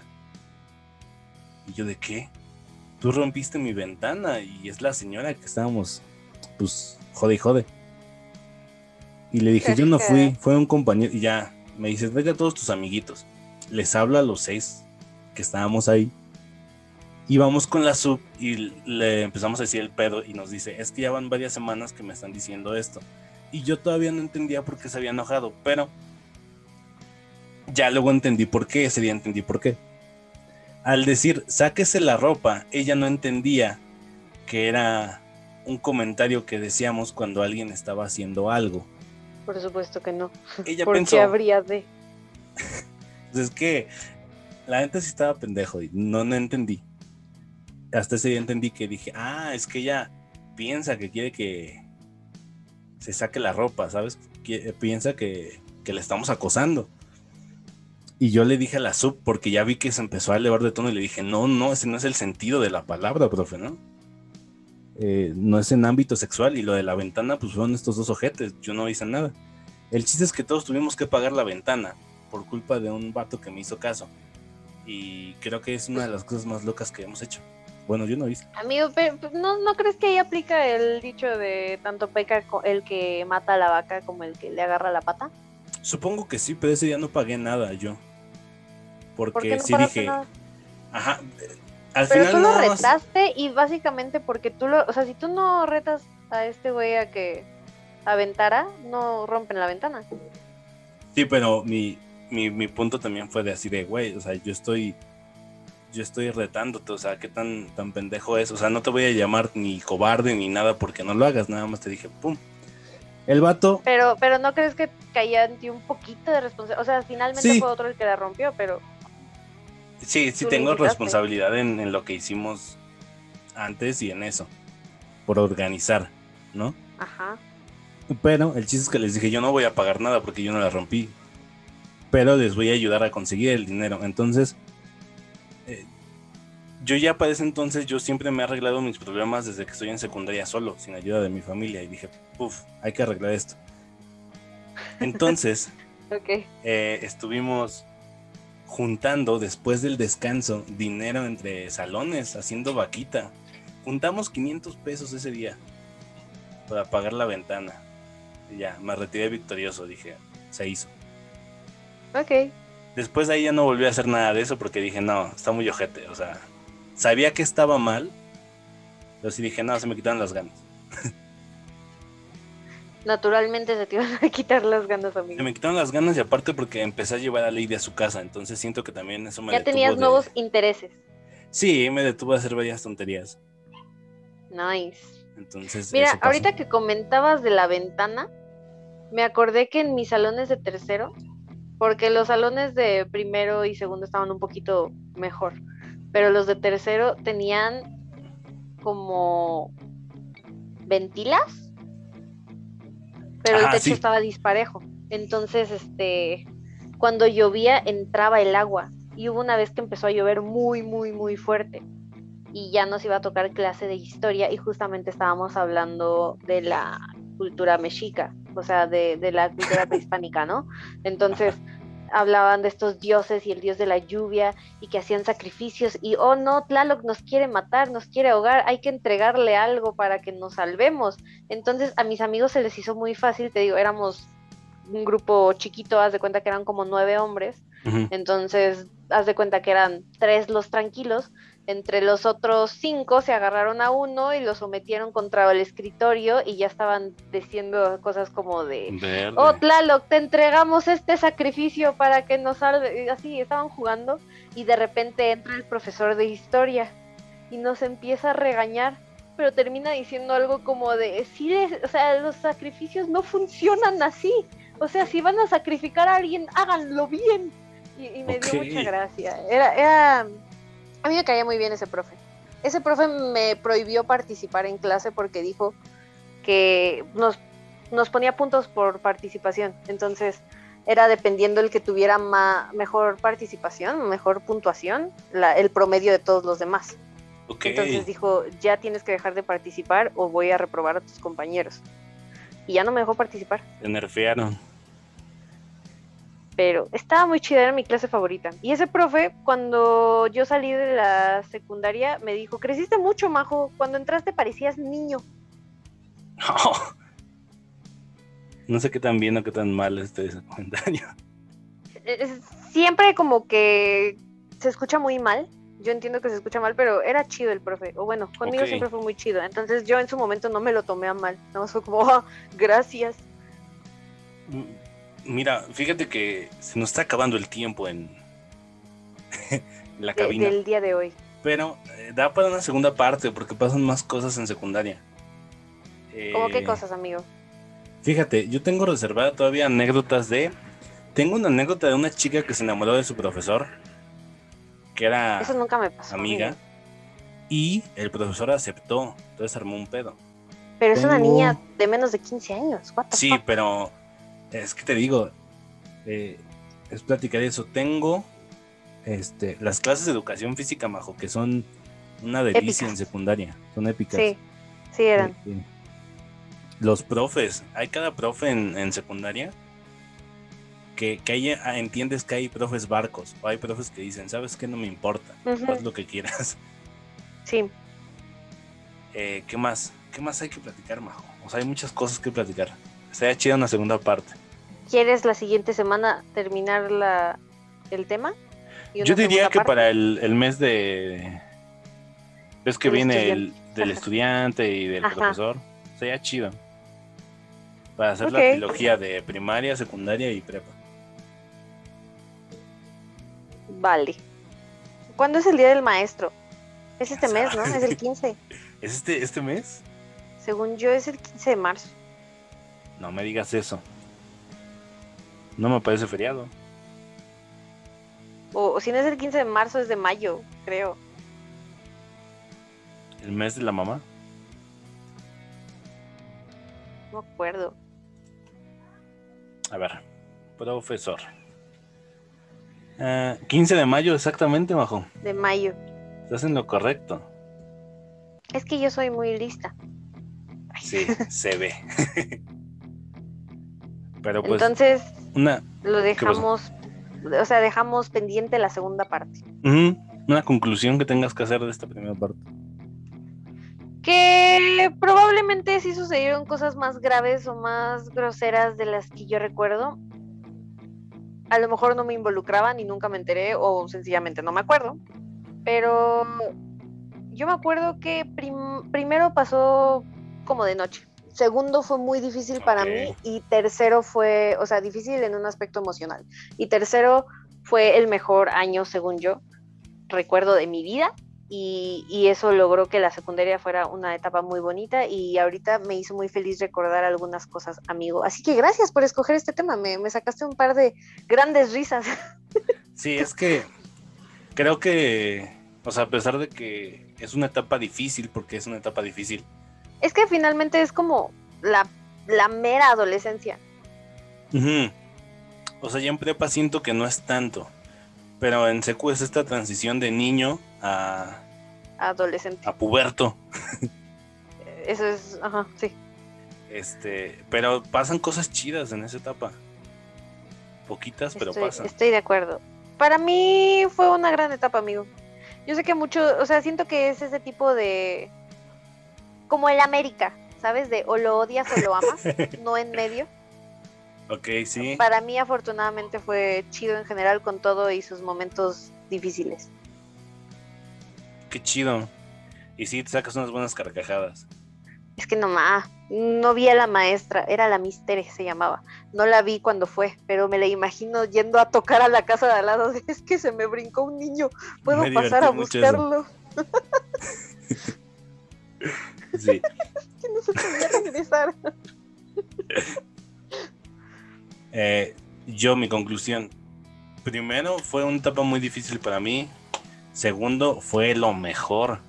A: Y yo, ¿de qué? Tú rompiste mi ventana y es la señora que estábamos, pues, jode y jode. Y le dije, yo no <laughs> fui, fue un compañero. Y ya, me dices, vete a todos tus amiguitos. Les hablo a los seis que estábamos ahí. Y vamos con la sub y le empezamos a decir el pedo y nos dice, es que ya van varias semanas que me están diciendo esto. Y yo todavía no entendía por qué se había enojado, pero ya luego entendí por qué, ese día entendí por qué al decir sáquese la ropa, ella no entendía que era un comentario que decíamos cuando alguien estaba haciendo algo.
B: Por supuesto que no. Ella ¿Por qué habría de? <laughs>
A: es que la gente sí estaba pendejo y no, no entendí. Hasta ese día entendí que dije, ah, es que ella piensa que quiere que se saque la ropa, ¿sabes? piensa que, que le estamos acosando. Y yo le dije a la sub, porque ya vi que se empezó a elevar de tono y le dije, no, no, ese no es el sentido de la palabra, profe, ¿no? Eh, no es en ámbito sexual y lo de la ventana, pues fueron estos dos ojetes, yo no hice nada. El chiste es que todos tuvimos que pagar la ventana por culpa de un vato que me hizo caso. Y creo que es una de las cosas más locas que hemos hecho. Bueno, yo no hice.
B: Amigo, pero pues, ¿no, ¿no crees que ahí aplica el dicho de tanto peca el que mata a la vaca como el que le agarra la pata?
A: Supongo que sí, pero ese día no pagué nada yo. Porque sí dije. Ajá.
B: Al pero tú lo retaste y básicamente porque tú lo. O sea, si tú no retas a este güey a que aventara, no rompen la ventana.
A: Sí, pero mi, mi, mi punto también fue de así de, güey, o sea, yo estoy yo estoy retándote, o sea, qué tan, tan pendejo es, o sea, no te voy a llamar ni cobarde ni nada porque no lo hagas, nada más te dije, pum. El vato.
B: Pero, pero no crees que caía en ti un poquito de responsabilidad, o sea, finalmente fue otro el que la rompió, pero.
A: Sí, sí tengo responsabilidad en, en, lo que hicimos antes y en eso, por organizar, ¿no? Ajá. Pero el chiste es que les dije, yo no voy a pagar nada porque yo no la rompí, pero les voy a ayudar a conseguir el dinero. Entonces, yo ya para ese entonces yo siempre me he arreglado mis problemas desde que estoy en secundaria solo, sin ayuda de mi familia. Y dije, uff, hay que arreglar esto. Entonces, <laughs> eh, estuvimos juntando después del descanso dinero entre salones, haciendo vaquita. Juntamos 500 pesos ese día para pagar la ventana. Y ya, me retiré victorioso, dije, se hizo.
B: Ok.
A: Después de ahí ya no volví a hacer nada de eso porque dije, no, está muy ojete, o sea, Sabía que estaba mal, pero sí dije, no, se me quitaron las ganas. <laughs>
B: Naturalmente se te iban a <laughs> quitar las ganas, amigo.
A: Se me quitaron las ganas y aparte porque empecé a llevar a Lady a su casa, entonces siento que también eso me
B: Ya tenías nuevos intereses.
A: Sí, me detuvo a hacer varias tonterías.
B: Nice. Entonces, Mira, ahorita que comentabas de la ventana, me acordé que en mis salones de tercero, porque los salones de primero y segundo estaban un poquito mejor pero los de tercero tenían como ventilas, pero el techo estaba disparejo. Entonces, este, cuando llovía entraba el agua y hubo una vez que empezó a llover muy, muy, muy fuerte y ya nos iba a tocar clase de historia y justamente estábamos hablando de la cultura mexica, o sea, de, de la cultura prehispánica, ¿no? Entonces, hablaban de estos dioses y el dios de la lluvia y que hacían sacrificios y oh no, Tlaloc nos quiere matar, nos quiere ahogar, hay que entregarle algo para que nos salvemos. Entonces a mis amigos se les hizo muy fácil, te digo, éramos un grupo chiquito, haz de cuenta que eran como nueve hombres, entonces haz de cuenta que eran tres los tranquilos entre los otros cinco se agarraron a uno y lo sometieron contra el escritorio y ya estaban diciendo cosas como de, oh Tlaloc, te entregamos este sacrificio para que nos salve. Así estaban jugando y de repente entra el profesor de historia y nos empieza a regañar, pero termina diciendo algo como de, sí, o sea, los sacrificios no funcionan así. O sea, si van a sacrificar a alguien, háganlo bien. Y, me dio mucha gracia. Era, era a mí me caía muy bien ese profe. Ese profe me prohibió participar en clase porque dijo que nos, nos ponía puntos por participación. Entonces, era dependiendo el que tuviera mejor participación, mejor puntuación, el promedio de todos los demás. Entonces dijo, ya tienes que dejar de participar o voy a reprobar a tus compañeros. Y ya no me dejó participar.
A: Se nerfearon
B: pero estaba muy chida, era mi clase favorita. Y ese profe, cuando yo salí de la secundaria, me dijo, creciste mucho, Majo, cuando entraste parecías niño. <laughs>
A: No sé qué tan bien o qué tan mal este comentario.
B: Siempre como que se escucha muy mal. Yo entiendo que se escucha mal, pero era chido el profe. O bueno, conmigo siempre fue muy chido. Entonces yo en su momento no me lo tomé a mal. No, fue como, oh, gracias.
A: Mm, Mira, fíjate que se nos está acabando el tiempo en, <laughs> la cabina.
B: del día de hoy.
A: Pero eh, da para una segunda parte porque pasan más cosas en secundaria.
B: ¿Cómo qué eh, cosas, amigo?
A: Fíjate, yo tengo reservada todavía anécdotas de. Tengo una anécdota de una chica que se enamoró de su profesor, que era
B: Eso nunca me pasó,
A: amiga, y el profesor aceptó, entonces armó un pedo.
B: Pero es una niña de menos de 15 años.
A: sí, pero es que te digo, eh, es platicar eso. Tengo este, las clases de educación física, Majo, que son una delicia en secundaria. Son épicas.
B: Sí, sí eran. Este,
A: los profes, hay cada profe en, secundaria que, que ah, entiendes que hay profes barcos o hay profes que dicen, ¿sabes qué? No me importa, haz lo que quieras.
B: Sí.
A: Eh, ¿Qué más? ¿Qué más hay que platicar, Majo? O sea, hay muchas cosas que platicar. Sería chida una segunda parte.
B: ¿Quieres la siguiente semana terminar la, el tema?
A: Yo diría que para el, mes de... Es que viene el del estudiante y del profesor. Sería chido. Para hacer la trilogía de primaria, secundaria y prepa.
B: Vale. ¿Cuándo es el Día del Maestro? Es este mes, ¿no? Es el 15. <laughs>
A: ¿Es este, este mes?
B: Según yo es el 15 de marzo.
A: No me digas eso. No me parece feriado.
B: O, si no es el 15 de marzo, es de mayo, creo.
A: ¿El mes de la mamá?
B: No acuerdo.
A: A ver, profesor. 15 ah, de mayo, exactamente, Majo.
B: De mayo.
A: Estás en lo correcto.
B: Es que yo soy muy lista.
A: Sí, se ve. <laughs> Pero pues.
B: Entonces, una... lo dejamos o sea, dejamos pendiente la segunda parte.
A: Una conclusión que tengas que hacer de esta primera parte.
B: Que probablemente sí sucedieron cosas más graves o más groseras de las que yo recuerdo. A lo mejor no me involucraban y nunca me enteré o sencillamente no me acuerdo. Pero yo me acuerdo que primero pasó como de noche. Segundo fue muy difícil para mí y tercero fue, o sea, difícil en un aspecto emocional. Y tercero fue el mejor año, según yo, recuerdo de mi vida. Y, eso logró que la secundaria fuera una etapa muy bonita y ahorita me hizo muy feliz recordar algunas cosas, amigo. Así que gracias por escoger este tema, me, me sacaste un par de grandes risas. <laughs>
A: Sí, es que creo que, o sea, a pesar de que es una etapa difícil, porque es una etapa difícil,
B: es que finalmente es como la, mera adolescencia.
A: O sea, ya en prepa siento que no es tanto. Pero en secu es esta transición de niño a.
B: Adolescente.
A: A puberto.
B: Eso es. Ajá, sí.
A: Este. Pero pasan cosas chidas en esa etapa. Poquitas, pero pasan.
B: Estoy de acuerdo. Para mí fue una gran etapa, amigo. Yo sé que mucho. O sea, siento que es ese tipo de como el América, ¿sabes? De o lo odias o lo amas, <laughs> no en medio.
A: Ok, sí.
B: Para mí afortunadamente fue chido en general con todo y sus momentos difíciles.
A: Qué chido. Y sí, te sacas unas buenas carcajadas.
B: Es que no más, no vi a la maestra, era la Mister, se llamaba. No la vi cuando fue, pero me la imagino yendo a tocar a la casa de al lado. <laughs> Es que se me brincó un niño, puedo pasar a buscarlo. <laughs>
A: Sí. <laughs>
B: que no se podía regresar. <laughs>
A: Eh, yo, mi conclusión. Primero, fue una etapa muy difícil para mí. Segundo, fue lo mejor.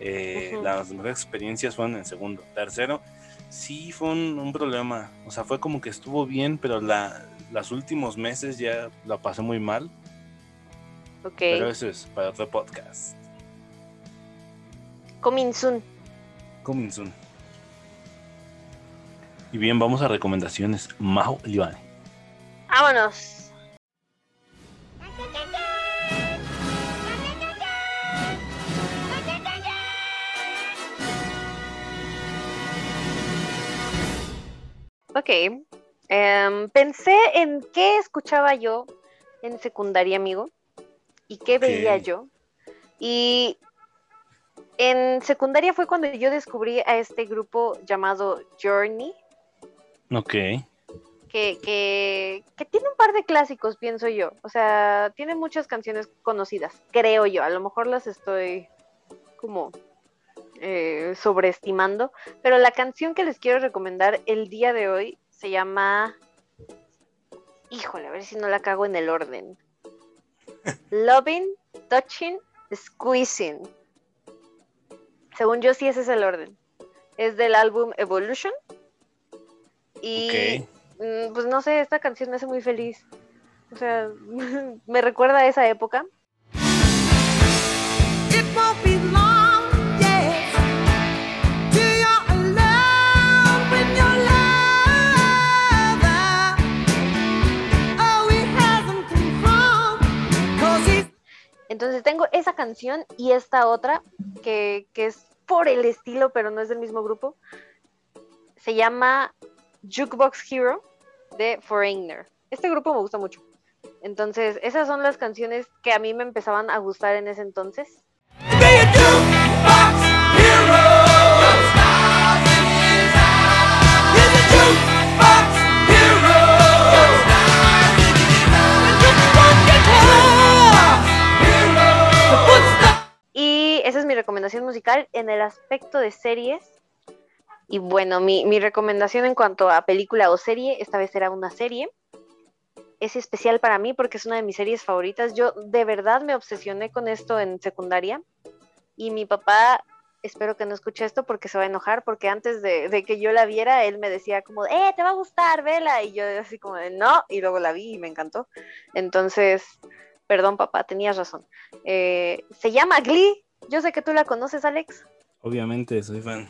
A: Eh, las mejores experiencias fueron en segundo. Tercero, sí fue un, problema. O sea, fue como que estuvo bien, pero la, los últimos meses ya la pasé muy mal.
B: Ok.
A: Pero eso es para otro podcast.
B: Coming soon.
A: Coming Y bien, vamos a recomendaciones. Majo Iván.
B: Vámonos. Ok. Em, pensé en qué escuchaba yo en secundaria, amigo, y qué veía yo. Y en secundaria fue cuando yo descubrí a este grupo llamado Journey.
A: Ok.
B: Que, que, tiene un par de clásicos, pienso yo. O sea, tiene muchas canciones conocidas, creo yo. A lo mejor las estoy como eh, sobreestimando. Pero la canción que les quiero recomendar el día de hoy se llama... Híjole, a ver si no la cago en el orden. <laughs> Loving, Touching, Squeezing. Según yo, sí, ese es el orden. Es del álbum Evolution. Y mm, pues no sé, esta canción me hace muy feliz. O sea, <laughs> me recuerda a esa época. Entonces tengo esa canción y esta otra que, que es por el estilo, pero no es del mismo grupo. Se llama Jukebox Hero de Foreigner. Este grupo me gusta mucho. Entonces, esas son las canciones que a mí me empezaban a gustar en ese entonces. Esa es mi recomendación musical en el aspecto de series. Y bueno, mi, mi recomendación en cuanto a película o serie, esta vez será una serie es especial para mí porque es una de mis series favoritas. Yo de verdad me obsesioné con esto en secundaria y mi papá, espero que no escuche esto porque se va a enojar, porque antes de, que yo la viera, él me decía como, eh, te va a gustar, vela, y yo así como de, no, y luego la vi y me encantó. Entonces, perdón papá, tenías razón. Eh, se llama Glee, yo sé que tú la conoces, Alex.
A: Obviamente, soy fan.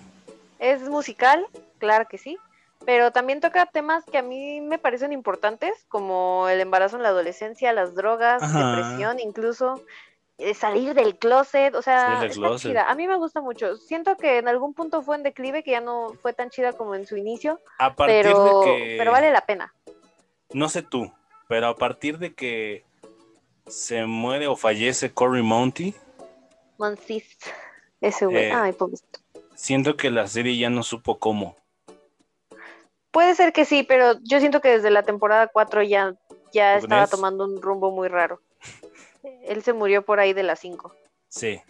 B: Es musical, claro que sí pero también toca temas que a mí me parecen importantes, como el embarazo en la adolescencia, las drogas, depresión, incluso eh, salir del closet, o sea, está chida. A mí me gusta mucho. Siento que en algún punto fue en declive, que ya no fue tan chida como en su inicio, a partir pero, de que... pero vale la pena.
A: No sé tú, pero a partir de que se muere o fallece Cory Monty.
B: Monteith, ese güey. Eh, Ay, pobrecito.
A: Siento que la serie ya no supo cómo.
B: Puede ser que sí, pero yo siento que desde la temporada 4 ya, ya estaba tomando un rumbo muy raro. <laughs> Él se murió por ahí de las 5.
A: Sí.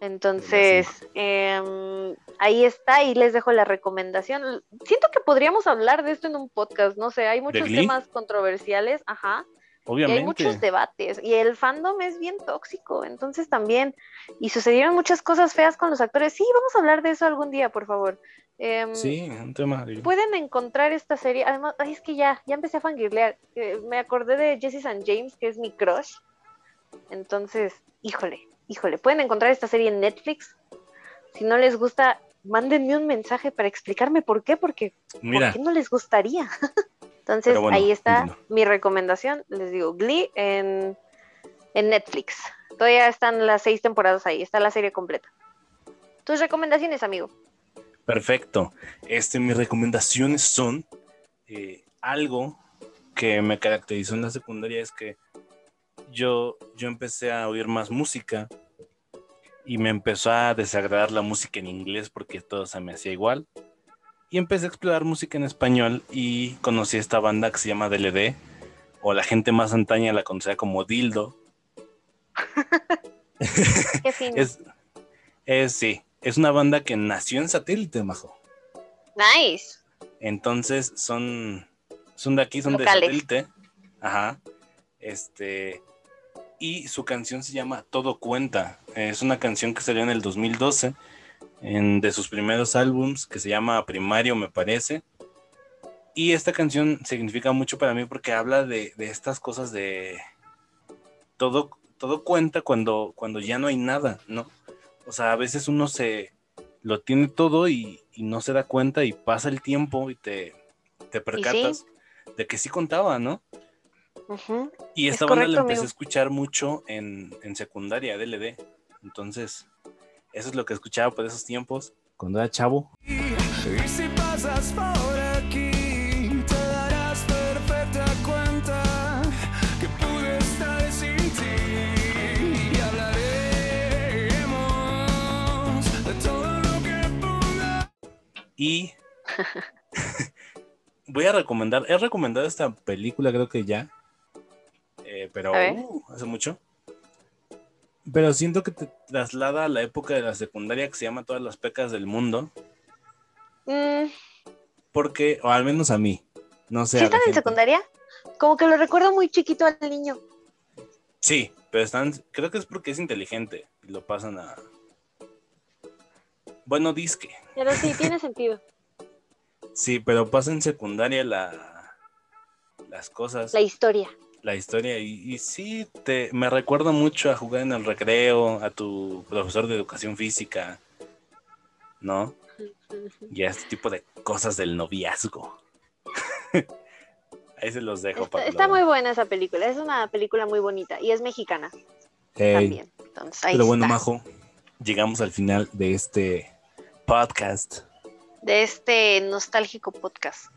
B: Entonces, em, ahí está y les dejo la recomendación. Siento que podríamos hablar de esto en un podcast, no sé, hay muchos temas controversiales, ajá. Obviamente. Y hay muchos debates y el fandom es bien tóxico, entonces también, y sucedieron muchas cosas feas con los actores. Sí, vamos a hablar de eso algún día, por favor.
A: Em, sí, un tema.
B: Pueden encontrar esta serie. Además, es que ya, ya empecé a fangirlear. Eh, me acordé de Jesse St. James, que es mi crush. Entonces, híjole, híjole. Pueden encontrar esta serie en Netflix. Si no les gusta, mándenme un mensaje para explicarme por qué, porque ¿por qué no les gustaría? <laughs> Entonces, ahí está mi recomendación. Les digo, Glee en, en Netflix. Todavía están las seis temporadas ahí. Está la serie completa. Tus recomendaciones, amigo.
A: Perfecto. Este, mis recomendaciones son eh, algo que me caracterizó en la secundaria es que yo, yo empecé a oír más música y me empezó a desagradar la música en inglés porque todo se me hacía igual. Y empecé a explorar música en español y conocí esta banda que se llama DLD, o la gente más antaña la conocía como Dildo. <laughs>
B: Qué fino.
A: es, sí, es una banda que nació en satélite, majo.
B: Nice.
A: Entonces son, son de aquí, son de satélite. Ajá. Este. Y su canción se llama Todo Cuenta. Es una canción que salió en el 2012, en, de sus primeros álbums, que se llama Primario, me parece. Y esta canción significa mucho para mí porque habla de, de estas cosas de todo, todo cuenta cuando, cuando ya no hay nada, ¿no? O sea, a veces uno se lo tiene todo y, no se da cuenta y pasa el tiempo y te, te percatas de que sí contaba, ¿no? Y esta banda la empecé a escuchar mucho en, en secundaria, DLD. Entonces, eso es lo que escuchaba por esos tiempos, cuando era chavo. Y si pasas por aquí. Y voy a recomendar, he recomendado esta película creo que ya, eh, pero uh, hace mucho. Pero siento que te traslada a la época de la secundaria que se llama Todas las pecas del mundo. Mm. Porque, o al menos a mí, no sé.
B: ¿Sí están en secundaria? Como que lo recuerdo muy chiquito al niño.
A: Sí, pero están, creo que es porque es inteligente y lo pasan a, bueno, disque.
B: Pero sí, <laughs> tiene sentido.
A: Sí, pero pasa en secundaria la, las cosas.
B: La historia.
A: La historia. Y, sí, te, me recuerda mucho a jugar en el recreo, a tu profesor de educación física, ¿no? Y a este tipo de cosas del noviazgo. <laughs> Ahí se los dejo
B: está, para. Está muy buena esa película. Es una película muy bonita y es mexicana. también. Entonces, ahí
A: pero bueno, Majo, llegamos al final de este podcast.
B: De este nostálgico podcast.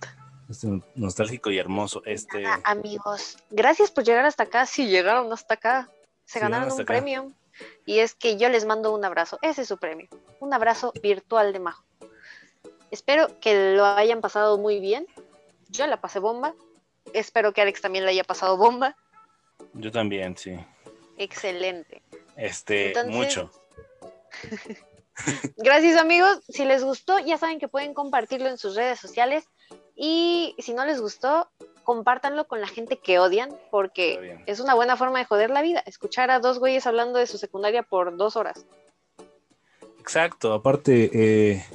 A: Este nostálgico y hermoso. Este...
B: amigos, gracias por llegar hasta acá. Si llegaron hasta acá, se ganaron un premio. Y es que yo les mando un abrazo. Ese es su premio. Un abrazo virtual de Majo. Espero que lo hayan pasado muy bien. Yo la pasé bomba. Espero que Alex también le haya pasado bomba.
A: Yo también, sí.
B: Excelente.
A: Este, mucho. <laughs>
B: Gracias amigos. Si les gustó, ya saben que pueden compartirlo en sus redes sociales. Y si no les gustó, compártanlo con la gente que odian, porque es una buena forma de joder la vida, escuchar a dos güeyes hablando de su secundaria por dos horas.
A: Exacto, aparte, eh,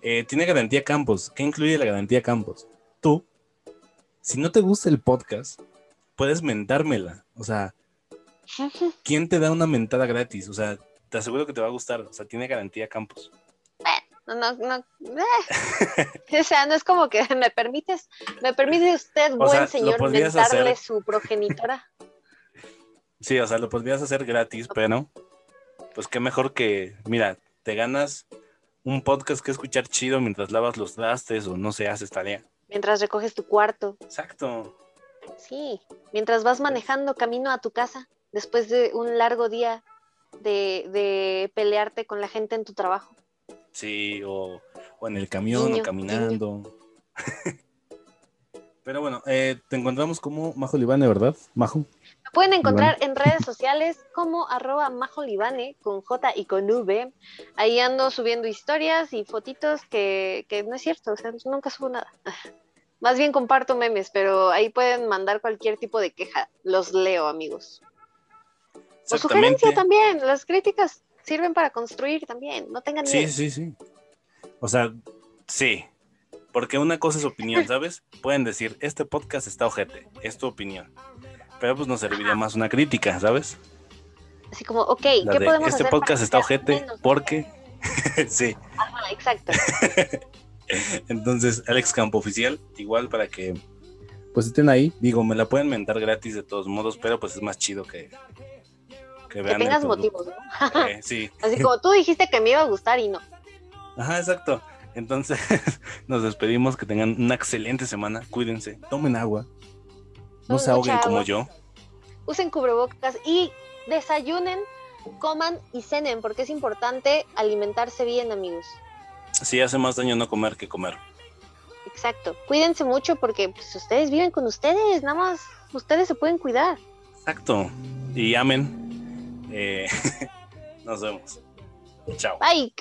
A: eh, tiene garantía Campos. ¿Qué incluye la garantía Campos? Tú, si no te gusta el podcast, puedes mentármela. O sea, <laughs> ¿quién te da una mentada gratis? O sea, te aseguro que te va a gustar. O sea, tiene garantía Campos.
B: No, no, no. Eh. <laughs> o sea, no es como que <laughs> me permites, me permite usted, buen señor, mentarle su progenitora. <laughs>
A: Sí, o sea, lo podrías hacer gratis, pero pues qué mejor que, mira, te ganas un podcast que escuchar chido mientras lavas los trastes o no se haces tarea.
B: Mientras recoges tu cuarto.
A: Exacto.
B: Sí, mientras vas manejando camino a tu casa después de un largo día de, pelearte con la gente en tu trabajo.
A: Sí, o, en el camión o caminando. <laughs> Pero bueno, eh, te encontramos como Majo Libane, ¿verdad? Majo.
B: Me pueden encontrar en redes sociales como arroba Majo Libane con J y con V. Ahí ando subiendo historias y fotitos que, que no es cierto, o sea, nunca subo nada. <laughs> Más bien comparto memes, pero ahí pueden mandar cualquier tipo de queja. Los leo, amigos. O sugerencia también. Las críticas sirven para construir también. No tengan miedo.
A: Sí, sí, sí. O sea, sí. Porque una cosa es opinión, ¿sabes? Pueden decir, este podcast está ojete, es tu opinión. Pero pues nos serviría más una crítica, ¿sabes?
B: Así como, ok, ¿qué podemos
A: este
B: hacer?
A: Este podcast está ojete porque... <laughs> sí.
B: Ajá, exacto. <laughs>
A: Entonces, Alex Campo Oficial, igual para que pues estén ahí. Digo, me la pueden mentar gratis de todos modos, pero pues es más chido que,
B: que, vean tengas motivos,
A: ¿no? <laughs> Eh, sí.
B: Así como tú dijiste que me iba a gustar y no.
A: Ajá, exacto. Entonces, <laughs> nos despedimos, que tengan una excelente semana. Cuídense, tomen agua. No se ahoguen como yo.
B: Usen cubrebocas y desayunen, coman y cenen, porque es importante alimentarse bien, amigos.
A: Sí, hace más daño no comer que comer.
B: Exacto. Cuídense mucho porque pues, ustedes viven con ustedes, nada más ustedes se pueden cuidar.
A: Exacto. Y amen. Eh, <laughs> nos vemos. Chao.
B: Bye.